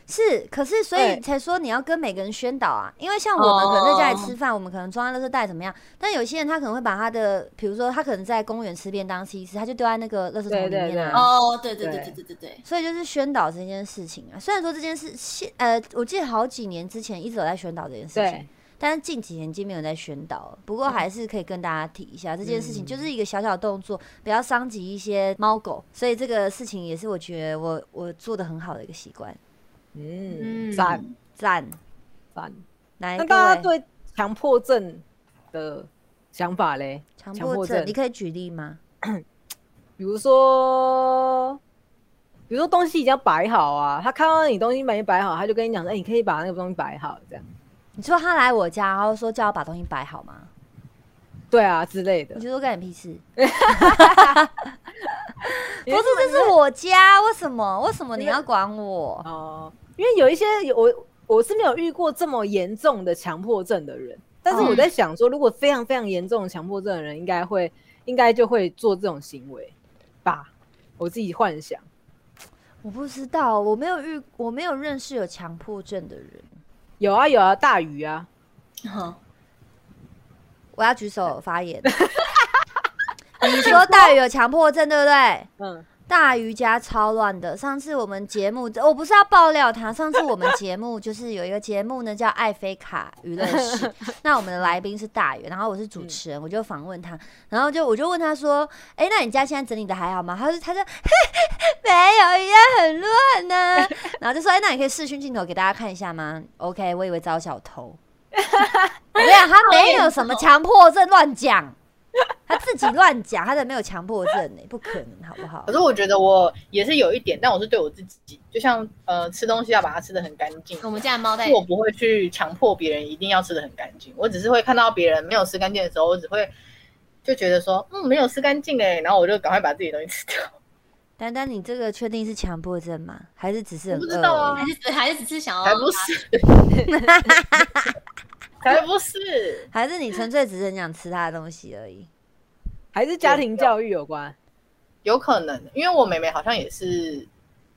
是，可是。所以才说你要跟每个人宣导啊，因为像我们可能在家里吃饭，我们可能装在垃圾袋怎么样？但有些人他可能会把他的，比如说他可能在公园吃便当、吃一次，他就丢在那个垃圾桶里面啊。哦，对，对，对，对，对，对，对。所以就是宣导这件事情啊。虽然说这件事现呃，我记得好几年之前一直有在宣导这件事情，但是近几年几乎没有在宣导。不过还是可以跟大家提一下，这件事情就是一个小小动作，不要伤及一些猫狗。所以这个事情也是我觉得我我做的很好的一个习惯。嗯，嗯赞赞。赞。那大家对强迫症的想法嘞？强迫症，你可以举例吗？(coughs) 比如说，比如说东西已经要摆好啊，他看到你东西没摆好，他就跟你讲说：“哎、你可以把那个东西摆好，这样。你说他来我家，然后说叫我把东西摆好吗？”对啊之类的你。就说干你屁事？(laughs) 不 (laughs) 不是，这是我家，为什么？为什么你要管我？哦，因为有一些有我我是没有遇过这么严重的强迫症的人，但是我在想说，如果非常非常严重的强迫症的人，应该会应该就会做这种行为吧？我自己幻想。我不知道，我没有遇，我没有认识有强迫症的人。有啊有啊，大鱼啊，哼我要举手发言。(laughs) 你说大鱼有强迫症，对不对？嗯，大鱼家超乱的。上次我们节目，我不是要爆料他。上次我们节目 (laughs) 就是有一个节目呢，叫艾菲卡娱乐 (laughs) 室。那我们的来宾是大鱼，然后我是主持人，我就访问他，然后就我就问他说：“哎、那你家现在整理的还好吗？”他说：“他说 (laughs) 没有，一样很乱呢、然后就说：“哎、那你可以视讯镜头给大家看一下吗？”OK，我以为招小偷。我跟你讲，他没有什么强迫症，乱讲，(laughs) 他自己乱讲，他的没有强迫症呢、不可能，好不好可？是我觉得我也是有一点，但我是对我自己，就像呃吃东西要把它吃的很干净，我们家的猫在是我不会去强迫别人一定要吃的很干净，我只是会看到别人没有吃干净的时候，我只会就觉得说，嗯，没有吃干净哎，然后我就赶快把自己东西吃掉。丹丹，你这个确定是强迫症吗？还是只是不知道啊还是还是只是想要还不是，(laughs) 才不是，还是你纯粹只是很想吃他的东西而已？还是家庭教育有关。有可能，因为我妹妹好像也是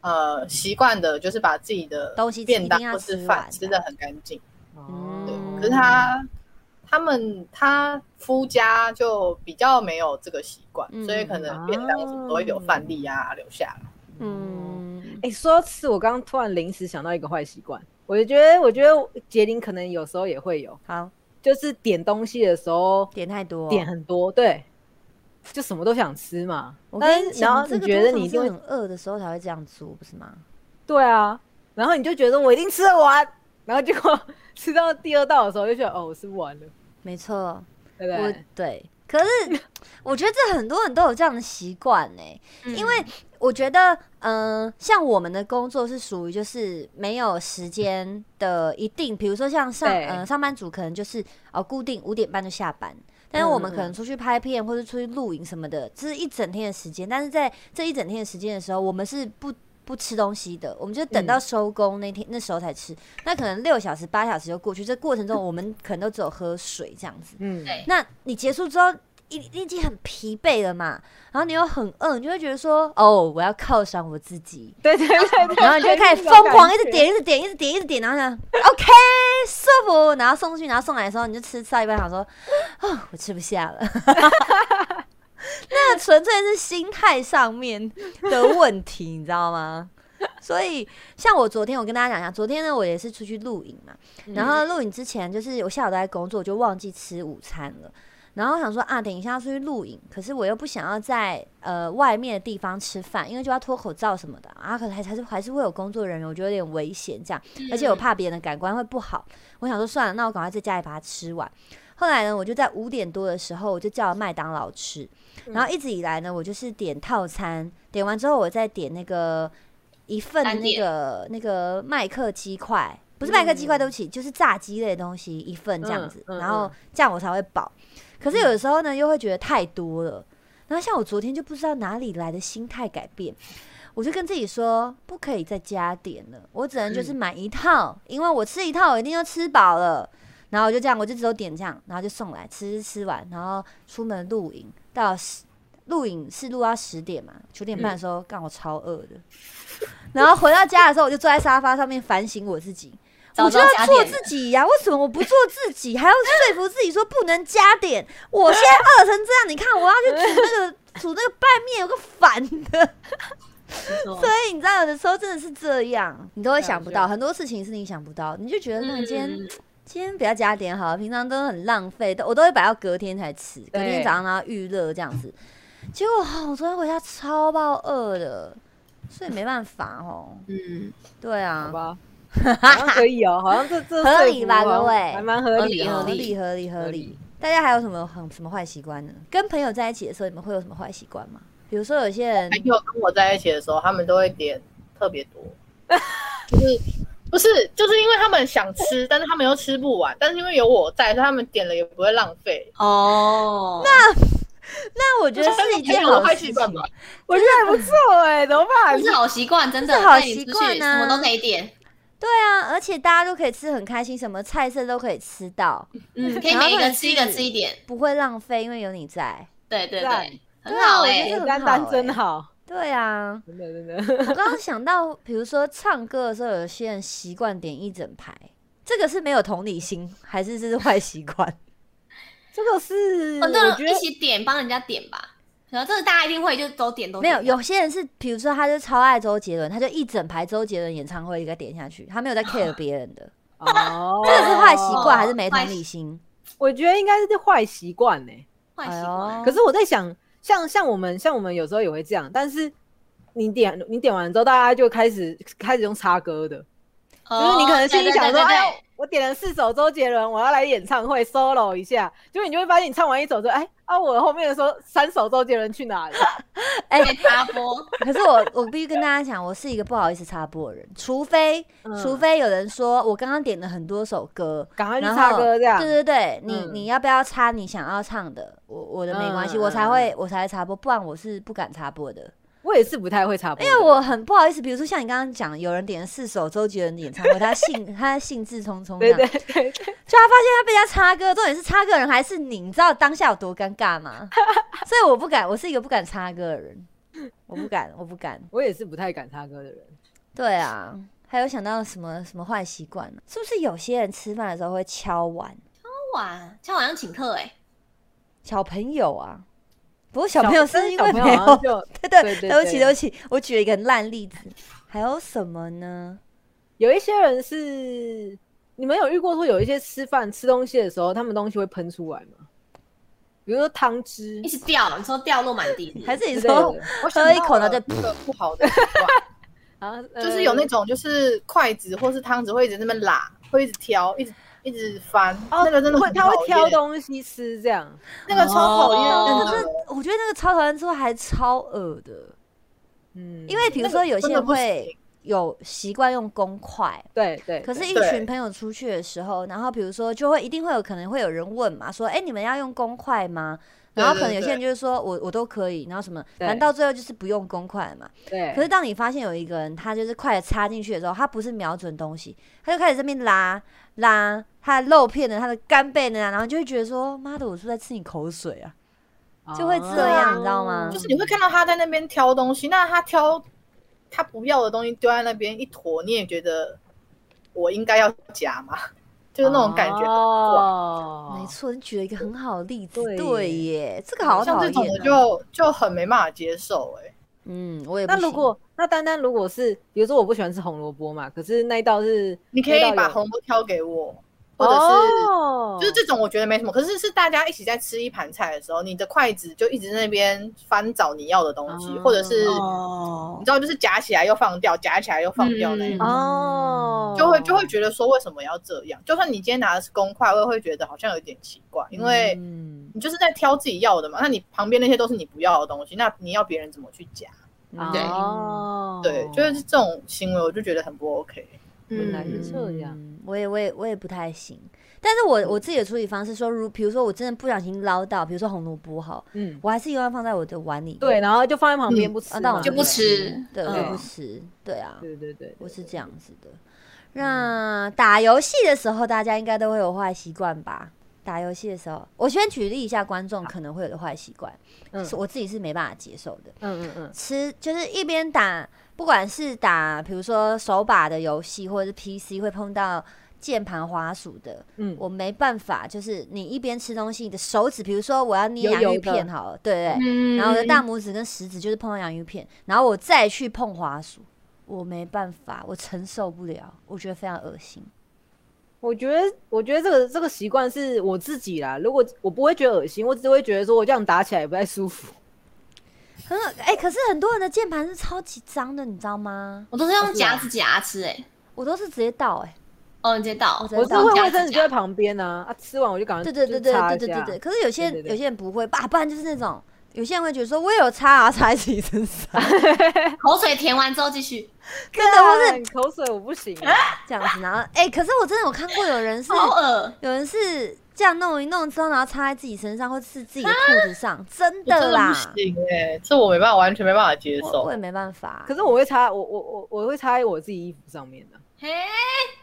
呃习惯的，就是把自己的东西吃便当或是吃饭吃的很干净。嗯对，可是他他们他夫家就比较没有这个习惯，嗯所以可能便当什么都会有饭粒啊留下来。嗯，哎、说到吃，我刚刚突然临时想到一个坏习惯，我就觉得，我觉得杰林可能有时候也会有，好，就是点东西的时候点太多，点很多，对，就什么都想吃嘛。我但跟你讲，是然后这个你觉得你一定很饿的时候才会这样做，不是吗？对啊，然后你就觉得我一定吃得完，然后结果 (laughs) 吃到第二道的时候就觉得哦，我吃不完了，没错，对不对？对。可是 (laughs) 我觉得这很多人都有这样的习惯呢，嗯因为我觉得，嗯、像我们的工作是属于就是没有时间的一定，比如说像上嗯呃上班族可能就是哦固定五点半就下班。但是我们可能出去拍片或者出去露营什么的，这是一整天的时间。但是在这一整天的时间的时候，我们是不不吃东西的，我们就等到收工那天、那时候才吃。那可能六小时八小时就过去，这过程中我们可能都只有喝水这样子。嗯，对那你结束之后，已你已经很疲惫了嘛，然后你又很饿，你就会觉得说，哦，我要犒赏我自己，对对然后你就会开始疯狂一直点，一直点，一直点，一直点，然后呢，OK，舒服，然后送出去，然后送来的时候，你就吃吃到一半，想说，哦，我吃不下了。(laughs) 那纯粹是心态上面的问题，你知道吗？所以，像我昨天，我跟大家讲一下，昨天呢，我也是出去露营嘛，然后露营之前，就是我下午都在工作，我就忘记吃午餐了。然后我想说啊，等一下要出去录影，可是我又不想要在呃外面的地方吃饭，因为就要脱口罩什么的啊，可能还还是还是会有工作人员，我觉得有点危险这样，而且我怕别人的感官会不好。我想说算了，那我赶快在家里把它吃完。后来呢，我就在五点多的时候，我就叫了麦当劳吃，然后一直以来呢，我就是点套餐，点完之后我再点那个一份的那个那个麦克鸡块，不是麦克鸡块，对不起，就是炸鸡类的东西一份这样子，嗯嗯然后这样我才会饱。可是有的时候呢，又会觉得太多了。然后像我昨天就不知道哪里来的心态改变，我就跟自己说不可以再加点了，我只能就是买一套，因为我吃一套我一定就吃饱了。然后我就这样，我就只有点这样，然后就送来吃吃完，然后出门露营到十录影是录到十点嘛，九点半的时候干、我超饿的，然后回到家的时候，我就坐在沙发上面反省我自己，早我就要做自己呀、为什么我不做自己，还要说服自己说不能加点？我现在饿成这样，你看我要去煮 (laughs) 那个煮那个拌面，有个反的。所以你知道，有的时候真的是这样，你都会想不到很多事情是你想不到，你就觉得那今天、嗯今天不要加点好了，平常都很浪费，都我都会摆到隔天才吃，隔天早上然后预热这样子。结果哈，我昨天回家超爆饿的，所以没办法哦。嗯，对好啊，吧，(laughs) 好像可以哦，好像这这 (laughs) 合理吧各位还蛮合理哦，合理合理合理合理。大家还有什么很什么坏习惯呢？跟朋友在一起的时候，你们会有什么坏习惯吗？比如说有些人朋友跟我在一起的时候，他们都会点特别多，(laughs) 就是不是就是因为他们想吃，但是他们又吃不完，但是因为有我在，所以他们点了也不会浪费。哦，那那我觉得是一件好坏习惯吧。我觉得还不错哎，怎么办这？是好习惯，真的，是好习惯啊什么都可以点，对啊，而且大家都可以吃很开心，什么菜色都可以吃到，嗯，可以每一个吃一个吃一点，不会浪费，因为有你在。对对对，很对啊好哎我觉得，很丹丹好欸真好，对啊，真的真的。我刚刚想到，比如说唱歌的时候，有些人习惯点一整排，这个是没有同理心，还是这是坏习惯？这个是很多我觉得人一起点帮人家点吧，然后这个大家一定会就都点都没有，有些人是，比如说他就超爱周杰伦，他就一整排周杰伦演唱会一个点下去，他没有在 (laughs) care 别人的，(laughs) 哦，这个是坏习惯还是没同坏理心？我觉得应该是坏习惯呢。坏习哎惯，可是我在想，像像我们像我们有时候也会这样，但是你点你点完之后，大家就开始开始用插歌的，就是你可能心里想说，哎呦，我点了四首周杰伦，我要来演唱会 solo 一下，结果你就会发现你唱完一首之后，哎啊，我后面的说三首周杰伦去哪里？(laughs) 哎、被插播，可是我我必须跟大家讲，我是一个不好意思插播的人，除非、嗯除非有人说我刚刚点了很多首歌，赶快去插歌这样。对对对，你、嗯你要不要插你想要唱的？我我的没关系，嗯我才会我才会插播，不然我是不敢插播的，我也是不太会插播，因为我很不好意思。比如说像你刚刚讲，有人点了四首周杰伦的演唱会，他兴 (laughs) 他兴致冲冲这对样，对对对，就他发现他被人家插歌，重点是插歌人还是你，你知道当下有多尴尬吗？(laughs) 所以我不敢，我是一个不敢插歌的人，我不敢，我不敢。我也是不太敢插歌的人。对啊，还有想到什么什么坏习惯呢？是不是有些人吃饭的时候会敲碗？敲碗，敲碗要请客哎，小朋友啊，不过小朋友是因为小朋友没有，(laughs) 对对对对对不起对对不起，我举了一个很烂例子。还有什么呢？有一些人是，你们有遇过说有一些吃饭吃东西的时候，他们东西会喷出来吗？比如说汤汁一直掉，你说掉落满地还是你说我喝一口然后就一个不好的啊，(laughs) 呃就是有那种就是筷子或是汤匙会一直那么拉，会一直挑，一直一直翻，哦那个真的会他会挑东西吃这样。那个超讨厌哦的。可是我觉得那个超讨厌之后还超恶的，嗯，因为比如说有些人会有习惯用公筷。对对，可是，一群朋友出去的时候，然后比如说，就会一定会有可能会有人问嘛，说，哎、你们要用公筷吗？然后可能有些人就是说我我都可以，然后什么，对反正到最后就是不用公筷嘛。对，可是当你发现有一个人，他就是筷子插进去的时候，他不是瞄准东西，他就开始这边拉拉他的肉片呢，他的干贝呢，然后就会觉得说，妈的，我是不是在吃你口水啊？就会这样，哦你知道吗？就是你会看到他在那边挑东西，那他挑他不要的东西丢在那边一坨，你也觉得我应该要夹吗？就是那种感觉。很怪。哦。没错，你举了一个很好的例子，对。对耶，这个好像讨这种的。就就很没办法接受哎、嗯，我也那如果那丹丹如果是，比如说我不喜欢吃红萝卜嘛，可是那一道是你可以把红萝卜挑给我，或者是、哦就是这种我觉得没什么。可是是大家一起在吃一盘菜的时候，你的筷子就一直在那边翻找你要的东西，哦或者是哦你知道就是夹起来又放掉，夹起来又放掉那一种。哦，就会就会觉得说为什么要这样？就算你今天拿的是公筷，我也会觉得好像有点奇怪，因为嗯你就是在挑自己要的嘛。那你旁边那些都是你不要的东西，那你要别人怎么去夹？对哦，对，就是这种行为，我就觉得很不 OK。原来是这样，嗯我也我也我也不太行。但是我我自己的处理方式说，如比如说我真的不小心捞到，比如说红萝卜好，嗯，我还是一般放在我的碗里。对，然后就放在旁边嗯不吃嘛，啊但我就不吃，对，我嗯就不吃。对啊，对对对，我是这样子的。那打游戏的时候，大家应该都会有坏习惯吧？打游戏的时候，我先举例一下观众可能会有的坏习惯，嗯是我自己是没办法接受的。嗯嗯嗯，吃就是一边打，不管是打比如说手把的游戏，或者是 PC 会碰到键盘滑鼠的，嗯我没办法，就是你一边吃东西，你的手指，比如说我要捏洋芋片好了，对对然后我的大拇指跟食指就是碰到洋芋片，然后我再去碰滑鼠，我没办法，我承受不了，我觉得非常恶心。我觉得我觉得这个这个习惯是我自己啦，如果我不会觉得恶心，我只会觉得说我这样打起来也不太舒服。很恶哎、可是很多人的键盘是超级脏的，你知道吗？我都是用夹子夹吃哎、我都是直接倒哎、哦，你直接倒我，是会卫生纸就在旁边呢、啊，吃完我就赶快对对对对对对对对。可是有些有些人不会吧，不然就是那种有些人会觉得说，我也有擦啊，擦在自己身上，(laughs) 口水填完之后继续，真的我是干口水我不行、啊，这样子。然后哎、可是我真的有看过有人是好恶，有人是这样弄一弄之后，然后擦在自己身上或是自己的裤子上，真的的啦不，行哎、这我没办法，完全没办法接受我我。也没办法可。是我会擦，我我我我会擦在我自己衣服上面的。嘿，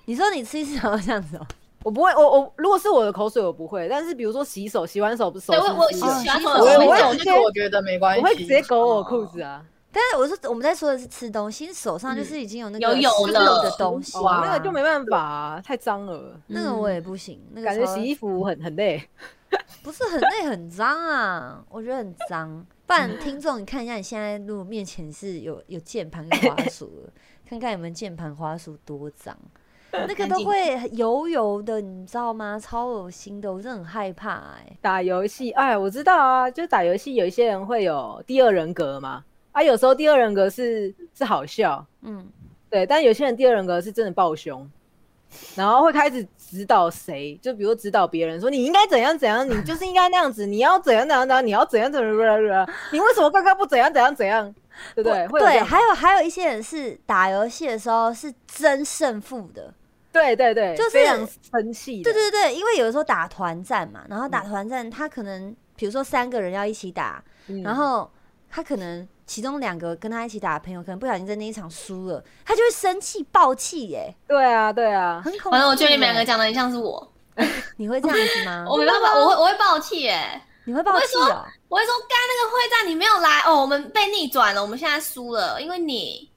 你说你吃一吃然后这样子哦、我不会，我我如果是我的口水我不会，但是比如说洗手，洗完手不是手对我我洗手我我我会直接，我觉得没关系。我会直接勾我裤子啊。但是我是我们在说的是吃东西，手上就是已经有那个有的。的东西。哇，那个就没办法、啊，太脏了，那个我也不行，那个感觉洗衣服很 (laughs) 很累。不是很累很脏啊，我觉得很脏。不然听众，你看一下你现在如果面前是有有键盘跟滑鼠的，(laughs) 看看你们键盘滑鼠多脏，(laughs) 那个都会油油的，你知道吗？超恶心的，我真的很害怕哎、打游戏，哎，我知道啊，就是打游戏，有一些人会有第二人格嘛，啊，有时候第二人格是是好笑，嗯，对，但有些人第二人格是真的暴凶，然后会开始指导谁，就比如指导别人说你应该怎样怎样，你就是应该那样子，你要怎样怎样怎样，你要怎样怎样怎样，你为什么刚刚不怎样怎样怎样，对不对？会对，还有还有一些人是打游戏的时候是争胜负的，对对对，就是非常生气，对对对，因为有的时候打团战嘛，然后打嗯团战，他可能比如说三个人要一起打，嗯。然后他可能其中两个跟他一起打的朋友，可能不小心在那一场输了，他就会生气爆气耶，对啊对啊，很恐怖。反正我觉得你们两个，讲的很像是我，(laughs) 你会这样子吗？(laughs) 我没办法，我会我会爆气耶，你会爆气哦、我会说刚那个会战你没有来哦，我们被逆转了，我们现在输了，因为你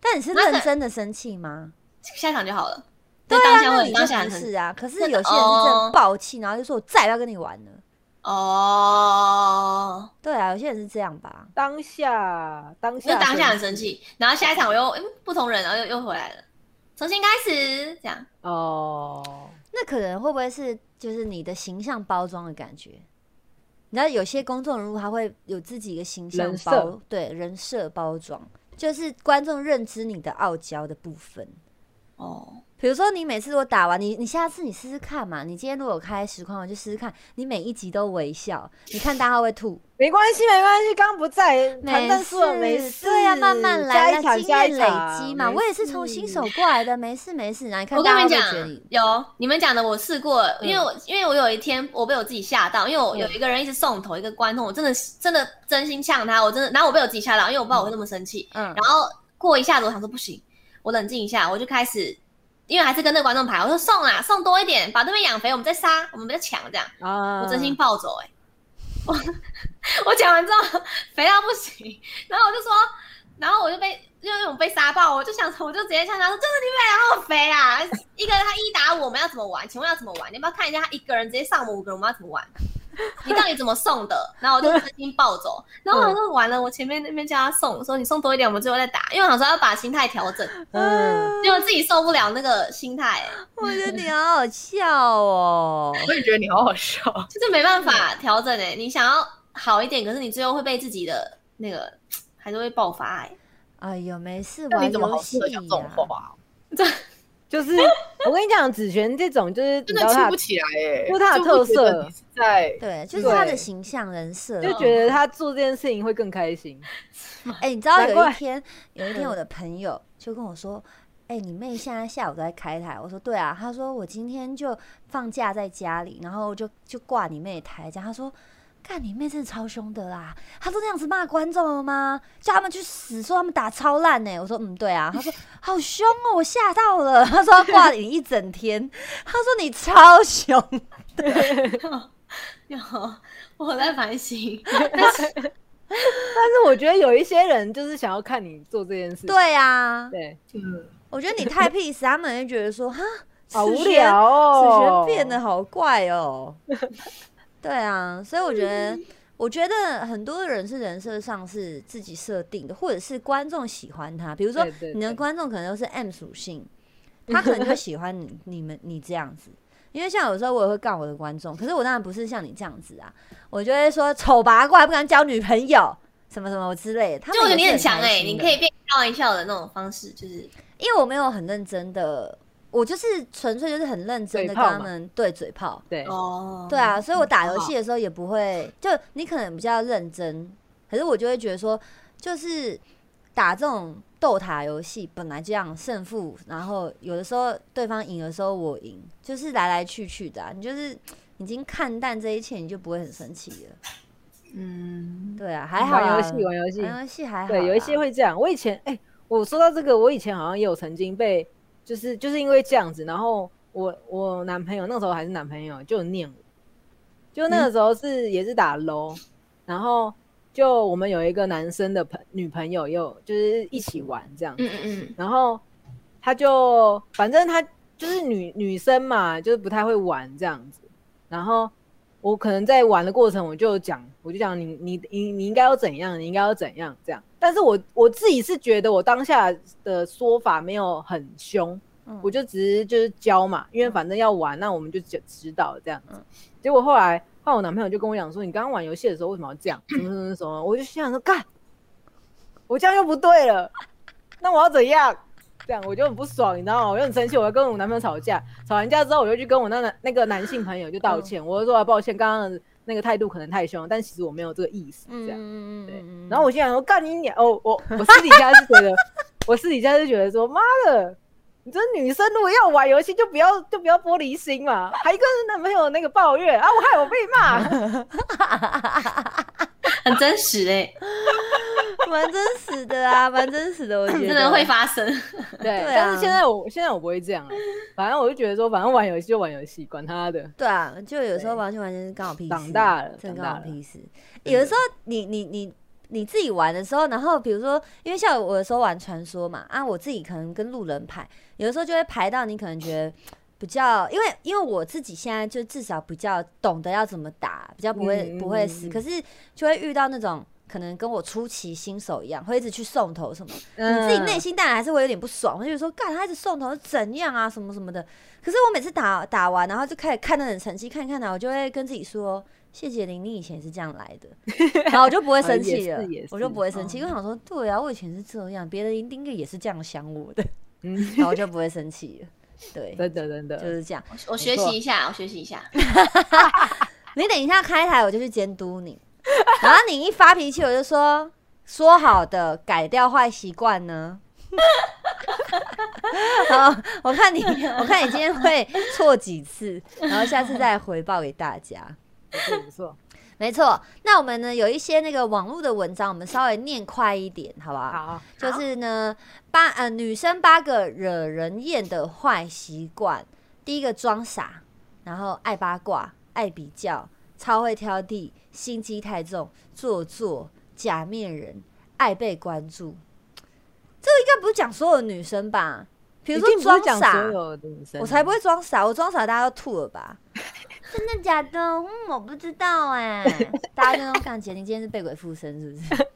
但你是认真的生气吗？下场就好了。对啊，当下你就当下很不是啊。可是有些人是真爆气，然后就说我再也不要跟你玩了。哦，对啊，有些人是这样吧。当下当就下当下很生气，然后下一场我又嗯不同人，然后又又回来了，重新开始这样。哦，那可能会不会是就是你的形象包装的感觉？你知道有些公众人物他会有自己的形象包，对人设包装，就是观众认知你的傲娇的部分。哦，比如说你每次我打完，你你下次你试试看嘛。你今天如果开实况，我就试试看，你每一集都微笑，你看大家会吐？没关系，没关系，刚刚不在，谈没但输了没事。对呀、慢慢下来，那经验累积嘛。我也是从新手过来的，没事没事。然后你看我跟大你们讲有你们讲的我试过，因为嗯我因为我有一天我被我自己吓到，因为我有一个人一直送头，一个观众，我真的真的真心呛他，我真的，然后我被我自己吓到，因为我不知道我会那么生气，嗯然后过一下子我想说不行，我冷静一下，我就开始。因为还是跟那个观众排，我说送啦，(laughs) 送多一点，把对面养肥，我们再杀，我们再抢，这样，啊我真心暴走哎、我 (laughs) 我讲完之后肥到不行，然后我就说，然后我就被因为我被杀爆，我就想说，我就直接向他说，就是你们两个好肥啊！(laughs) 一个他一打五，我们要怎么玩？请问要怎么玩？你要不要看一下他一个人直接上我们五个人，我们要怎么玩？(laughs) 你到底怎么送的？然后我就真心暴走，然后我想说完了，我前面那边叫他送，我说你送多一点，我们最后再打，因为我想说要把心态调整，(laughs) 嗯，结果自己受不了那个心态、欸我觉得你好好笑哦。我也觉得你好好笑。就是没办法调整哎、你想要好一点，可是你最后会被自己的那个还是会爆发哎、哎呦，没事，那玩你怎么好游戏适合讲这种话、啊？(laughs) 就是 (laughs) 我跟你讲，子璇这种就是你真的知道他气不起来哎、就是他的特色在对，就是他的形象人设，就觉得他做这件事情会更开心。(laughs) 哎、你知道有一天，有一天嗯我的朋友就跟我说：“哎、你妹现在下午都在开台。”我说：“对啊。”她说：“我今天就放假在家里，然后就就挂你妹的台。”这样他说：“干你妹真的超凶的啦！他都那样子骂观众了吗？叫他们去死，说他们打超烂呢。”我说：“嗯，对啊。(laughs) ”他说：“好凶哦，我吓到了。(laughs) ”他说：“他挂你一整天。”他说：“你超凶。(laughs) 对有，我在反省，但是我觉得有一些人就是想要看你做这件事”。对啊，对，嗯，我觉得你太 peace，他们会觉得说：“哈，好无聊子哦璇。变得好怪哦。对啊，所以我觉得，我觉得很多人是人设上是自己设定的，或者是观众喜欢他。比如说你的观众可能都是 M 属性，他可能就 (laughs) 喜欢你、你们、你这样子。因为像有时候我也会告我的观众，可是我当然不是像你这样子啊，我就会说丑八怪不敢交女朋友，什么什么之类的。他就我觉得你很强哎、你可以变开玩笑的那种方式，就是因为我没有很认真的，我就是纯粹就是很认真的跟他们对嘴炮。对，哦。对啊，所以我打游戏的时候也不会，就你可能比较认真，可是我就会觉得说，就是打这种斗塔游戏本来这样胜负，然后有的时候对方赢的时候我赢，就是来来去去的、啊，你就是已经看淡这一切，你就不会很生气了。嗯，对啊，还好啊。玩游戏，玩游戏，玩游戏还好啦，对，有一些会这样。我以前，哎、我说到这个，我以前好像也有曾经被，就是就是因为这样子，然后我我男朋友那时候还是男朋友，就念我，就那个时候是、也是打 low，然后就我们有一个男生的朋女朋友，又就是一起玩这样子，嗯嗯嗯，然后他就反正他就是女女生嘛，就是不太会玩这样子。然后我可能在玩的过程，我就讲，我就讲你你你你应该要怎样，你应该要怎样这样。但是我我自己是觉得我当下的说法没有很凶，嗯我就只是就是教嘛，因为反正要玩，那我们就知知道这样子。嗯结果后来换我男朋友就跟我讲说，你刚刚玩游戏的时候为什么要这样？什么什么什么？我就心想说，干，我这样又不对了，那我要怎样？这样我就很不爽，你知道吗？我就很生气，我要跟我男朋友吵架。吵完架之后，我就去跟我那男那个男性朋友就道歉，我就说、啊、抱歉，刚刚的那个态度可能太凶，但其实我没有这个意思，这样。嗯对嗯然后我心想说，干你娘！哦，我我私底下是觉得，我私底下是觉得说，妈的，你这女生如果要玩游戏，就不要就不要玻璃心嘛，还跟男朋友那个抱怨啊，我害我被骂。(laughs) 很真实哎、(laughs) 蛮真实的啊，蛮真实的，我觉得真的会发生。(laughs) 对，但是现在我现在我不会这样了，反正我就觉得说，反正玩游戏就玩游戏，管他的。对啊，就有时候对完全完全是刚好屁事，长大了真的刚好屁事。有的时候你你你你自己玩的时候，然后比如说，因为像我有时候玩传说嘛，啊，我自己可能跟路人排，有的时候就会排到你可能觉得比较，因为因为我自己现在就至少比较懂得要怎么打，比较不会、嗯不会死，可是就会遇到那种。可能跟我初期新手一样，会一直去送头什么，嗯你自己内心当然还是会有点不爽，会觉得说，干他一直送头怎样啊，什么什么的。可是我每次打打完，然后就开始看那种成绩，看一看呢，我就会跟自己说，谢谢玲，你以前是这样来的，(laughs) 然后我就不会生气了我就不会生气，嗯因为我想说，对啊，我以前是这样，别人一定也是这样想我的，嗯，然后我就不会生气了。对，真的真的就，是这样。我学习一下，我学习一下。(laughs) (laughs) 你等一下开台，我就去监督你。(laughs) 然后你一发脾气，我就说说好的改掉坏习惯呢。(laughs) 好，我看你，我看你今天会错几次，然后下次再回报给大家。不错不错，没错，那我们呢有一些那个网络的文章，我们稍微念快一点，好不好？好，就是呢，八呃女生八个惹人厌的坏习惯，第一个装傻，然后爱八卦、爱比较、超会挑剔、心机太重、做作、假面人、爱被关注。这个应该不是讲所有女生吧？比如说装傻所，有的女生，我才不会装傻，我装傻大家都吐了吧？真的假的？嗯，我不知道哎、(laughs) 大家都那感觉你今天是被鬼附身是不是？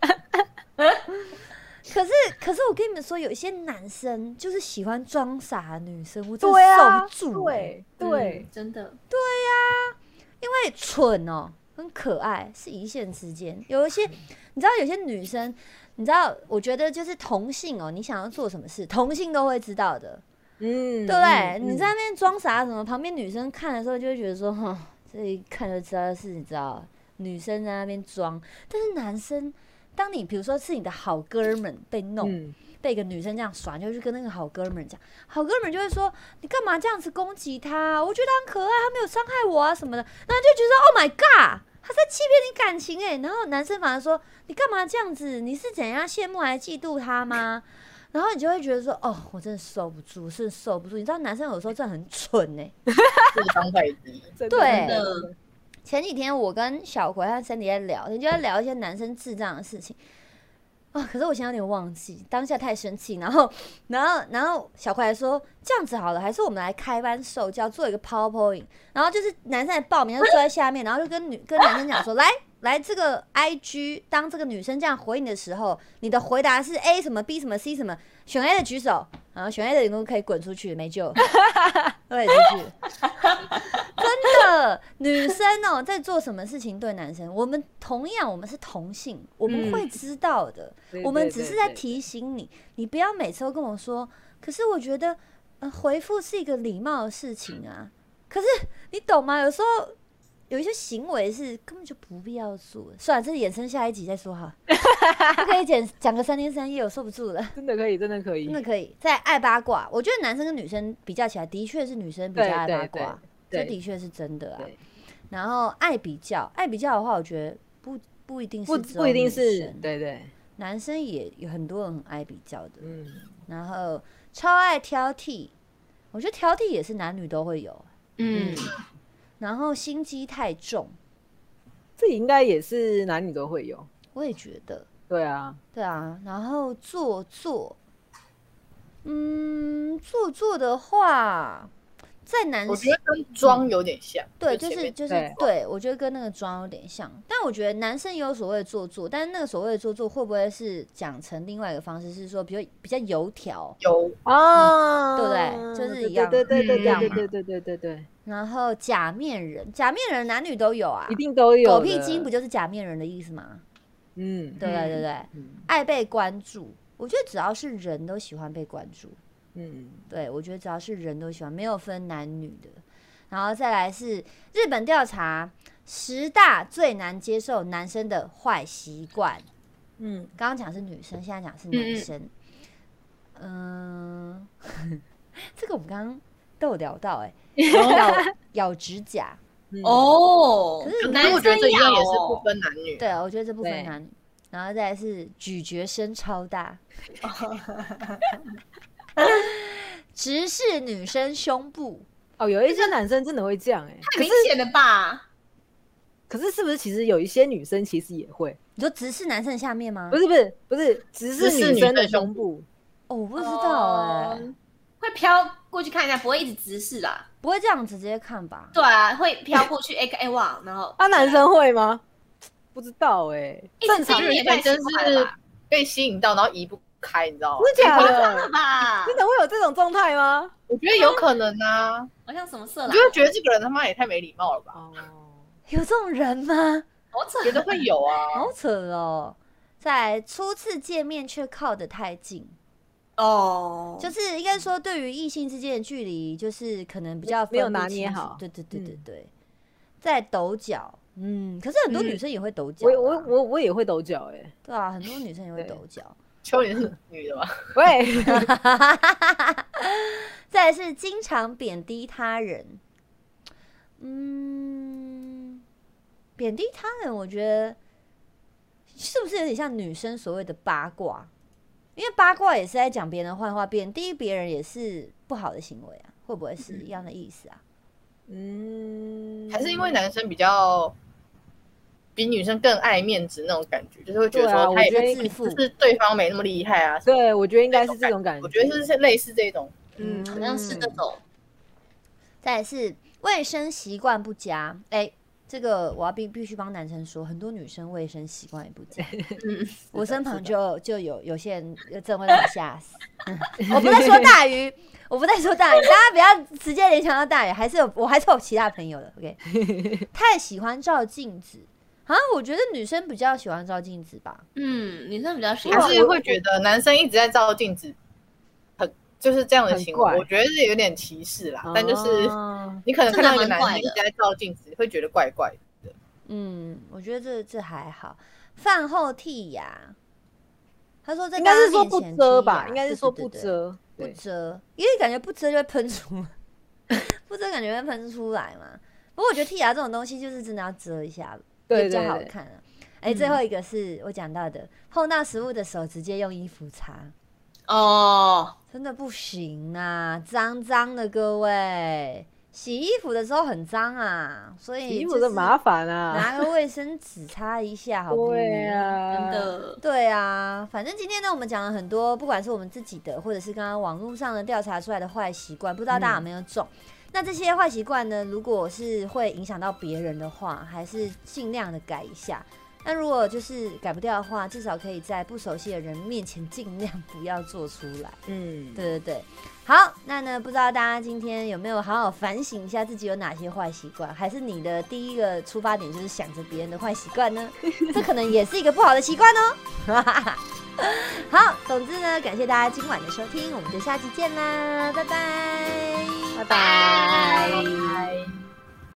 (laughs) 可是可是我跟你们说，有一些男生就是喜欢装傻的女生，我真受不住、欸，对对嗯，真的，因为蠢哦、很可爱，是一线之间。有一些你知道，有些女生，你知道，我觉得就是同性哦、你想要做什么事，同性都会知道的。嗯，对不对？嗯你在那边装傻什么？旁边女生看的时候就会觉得说，哼，(laughs) 这一看就知道是你知道，女生在那边装。但是男生，当你比如说是你的好哥们被弄，嗯被一个女生这样耍，你就去跟那个好哥们讲，好哥们就会说，你干嘛这样子攻击他？我觉得他很可爱，他没有伤害我啊什么的。然后就觉得，Oh my god！他在欺骗你感情哎、然后男生反而说：“你干嘛这样子？你是怎样羡慕还嫉妒他吗？”然后你就会觉得说：“哦，我真的受不住，是受不住。”你知道男生有时候真的很蠢哎、智商太低。对前几天我跟小葵和 Sandy 在聊天，就在聊一些男生智障的事情啊。可是我现在有点忘记，当下太生气，然后，然后，然后小葵还说这样子好了，还是我们来开班授教，做一个 PowerPoint，然后就是男生来报名，就坐在下面，然后就跟女跟男生讲说，来来这个 IG，当这个女生这样回你的时候，你的回答是 A 什么 B 什么 C 什么，选 A 的举手，然后选 A 的你都可以滚出去，没救，(laughs) 都可以出去。女生哦，在做什么事情对男生，我们同样我们是同性，我们嗯会知道的。对我们只是在提醒你，你不要每次都跟我说。可是我觉得，呃，回复是一个礼貌的事情啊。可是你懂吗？有时候有一些行为是根本就不必要做的。算了，这是衍生下一集再说哈。(laughs) 不可以讲讲个三天三夜，我受不住了。真的可以，真的可以真，的可以。在爱八卦，我觉得男生跟女生比较起来，的确是女生比较爱八对卦，对这的确是真的啊。然后爱比较，爱比较的话，我觉得不不一定不是不不一定是对对，男生也有很多人很爱比较的。嗯，然后超爱挑剔，我觉得挑剔也是男女都会有。嗯，然后心机太重，这应该也是男女都会有，我也觉得，对啊，对啊。然后做作，嗯，做作的话，在男我觉得跟妆有点像，对，就是就是对。对，我觉得跟那个妆有点像，但我觉得男生也有所谓的做作，但是那个所谓的做作会不会是讲成另外一个方式，是说比较比较油条，油。啊，对不对？就是一样对对对对对对对对对对，然后假面人，假面人男女都有啊一，定都有。狗屁精不就是假面人的意思吗？嗯。对对？对对？嗯。爱被关注，我觉得只要是人都喜欢被关注，嗯，对我觉得只要是人都喜欢，没有分男女的。然后再来是日本调查十大最难接受男生的坏习惯。嗯，刚刚讲是女生，现在讲是男生。嗯，(laughs) 这个我们刚刚都有聊到、欸，哎，(laughs) 咬咬指甲。嗯，哦，可是可是我觉得这一样也是不哦分男女。对啊，我觉得这不分男女。然后再来是咀嚼声超大，(laughs) 直视女生胸部。哦，有一些男生真的会这样哎，太明显了吧？可是是不是其实有一些女生其实也会？你说直视男生下面吗？不是不是不是，直视女生的胸胸部，哦，我不知道哎、哦会飘过去看一下，不会一直直视啦。不会这样直接看吧？对啊，会飘过去，(laughs) 哎哎哇，然后啊，男生会吗？不知道哎，一直正常有些盯也太男生是被吸引到，然后移不开，你知道吗？真的假夸张了的？吧？(laughs) 真的会有这种状态吗？我觉得有可能啊，好像什么色啦我就？会觉得这个人他妈也太没礼貌了吧？哦，有这种人吗？好扯觉得会有啊。(laughs) 好扯哦！在初次见面却靠得太近，哦，就是应该说对于异性之间的距离，就是可能比较没有拿捏好对对对对嗯对，在抖脚，嗯，可是很多嗯女生也会抖脚啊，我我我我也会抖脚哎、对啊，很多女生也会抖脚。秋莲是女的吗？喂，(laughs) 再来是经常贬低他人，嗯，贬低他人，我觉得是不是有点像女生所谓的八卦？因为八卦也是在讲别人的坏话，贬低别人也是不好的行为啊，会不会是一样的意思啊？嗯，还是因为男生比较比女生更爱面子那种感觉，就是会觉得说他也是自负就是对方没那么厉害啊。对，我觉得应该是这种感觉。我觉得是是类似这种，嗯好像是这种。再来是卫生习惯不佳，哎、这个我要必必须帮男生说，很多女生卫生习惯也不佳。(laughs) 嗯，我身旁就就有有些人真会让我吓死。(laughs) 我不在说大鱼，(laughs) 我不在说大鱼，大家不要直接联想到大鱼，还是有我还是有其他朋友的。OK，太喜欢照镜子啊，我觉得女生比较喜欢照镜子吧。嗯，女生比较喜欢还。是会觉得男生一直在照镜子，很就是这样的行很怪为，我觉得是有点歧视啦。但就是哦你可能看到一个男生一直在照镜子，会觉得怪怪的。嗯，我觉得这这还好。饭后剔牙，他说在应该是说不遮吧，牙应该是说不遮。不，遮，因为感觉不遮就会喷出，(laughs) 不遮感觉会喷出来嘛。不过我觉得剔牙这种东西就是真的要遮一下，对比较好看啊。哎、最后一个是我讲到的，碰到食物的时候直接用衣服擦，哦，真的不行啊，脏脏的各位，洗衣服的时候很脏啊，所以洗衣服就是的麻烦啊。拿个卫生纸擦一下，好不好？对啊，真的，对啊，反正今天呢，我们讲了很多，不管是我们自己的，或者是刚刚网络上的调查出来的坏习惯，不知道大家有没有中？那这些坏习惯呢，如果是会影响到别人的话，还是尽量的改一下。那如果就是改不掉的话，至少可以在不熟悉的人面前尽量不要做出来。嗯，对对对，好，那呢，不知道大家今天有没有好好反省一下自己有哪些坏习惯，还是你的第一个出发点就是想着别人的坏习惯呢？(laughs) 这可能也是一个不好的习惯哦。(laughs) 好，总之呢，感谢大家今晚的收听，我们就下期见啦，拜拜，拜拜。